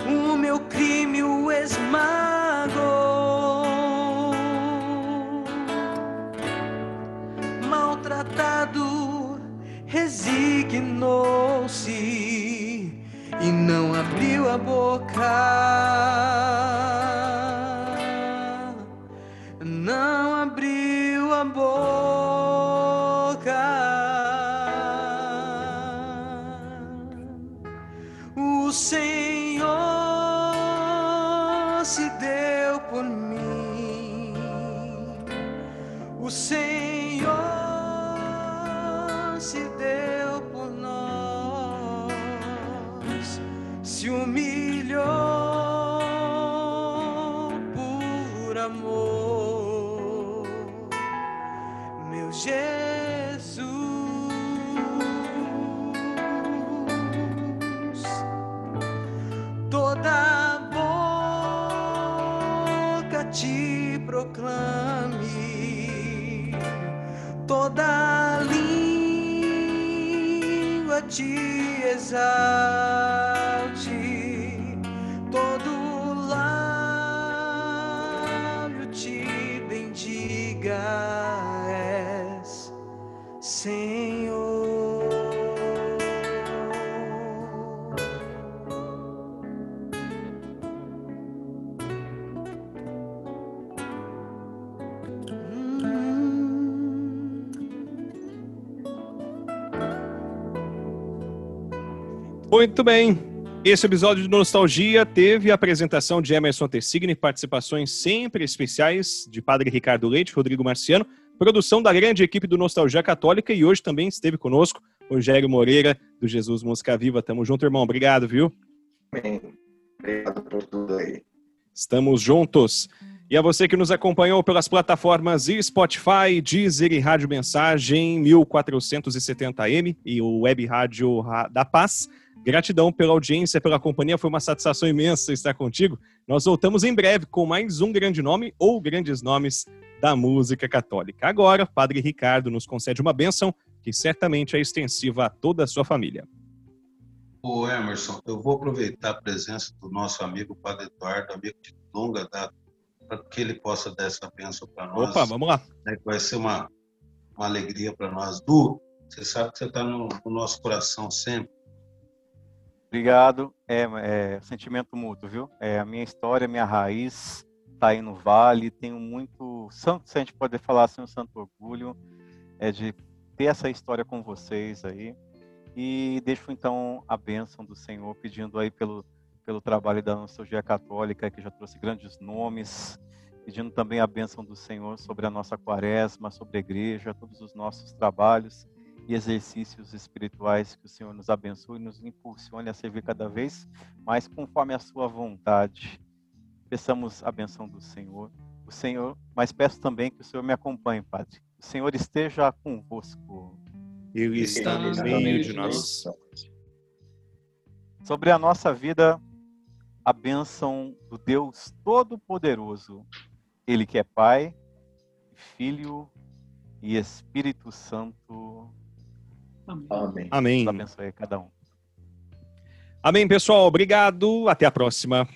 O meu crime o esmagou. Maltratado, resignou-se e não abriu a boca. Por nós, se humilhou por amor, meu Jesus. Toda boca te proclame, toda te exalte, Muito bem. Esse episódio de Nostalgia teve a apresentação de Emerson Tessigni, participações sempre especiais de Padre Ricardo Leite, Rodrigo Marciano, produção da grande equipe do Nostalgia Católica e hoje também esteve conosco Rogério Moreira, do Jesus Música Viva. Tamo junto, irmão. Obrigado, viu? Amém. Obrigado por tudo aí. Estamos juntos. E a você que nos acompanhou pelas plataformas Spotify, Deezer e Rádio Mensagem 1470M e o Web Rádio da Paz. Gratidão pela audiência, pela companhia, foi uma satisfação imensa estar contigo. Nós voltamos em breve com mais um grande nome ou grandes nomes da música católica. Agora, Padre Ricardo nos concede uma bênção que certamente é extensiva a toda a sua família. Ô Emerson, eu vou aproveitar a presença do nosso amigo Padre Eduardo, amigo de longa data, para que ele possa dar essa bênção para nós. Opa, vamos lá. Né, vai ser uma, uma alegria para nós. Du, você sabe que você está no, no nosso coração sempre. Obrigado. É, é sentimento mútuo, viu? É a minha história, minha raiz está aí no Vale. Tenho muito, santo, se a gente pode falar assim, um santo orgulho é de ter essa história com vocês aí. E deixo então a bênção do Senhor, pedindo aí pelo, pelo trabalho da Nostalgia Católica, que já trouxe grandes nomes, pedindo também a bênção do Senhor sobre a nossa quaresma, sobre a igreja, todos os nossos trabalhos e exercícios espirituais que o Senhor nos abençoe e nos impulsione a servir cada vez mais conforme a sua vontade. Peçamos a benção do Senhor. O Senhor, mas peço também que o Senhor me acompanhe, Padre. O Senhor esteja convosco. Ele está no meio de nós. Sobre a nossa vida, a bênção do Deus Todo-Poderoso, Ele que é Pai, Filho e Espírito Santo. Amém. Amém. Deus abençoe cada um. Amém, pessoal. Obrigado. Até a próxima.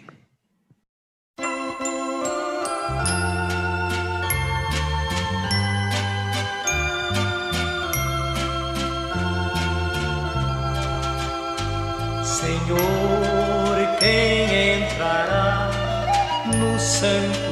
Senhor, quem entrará no santuário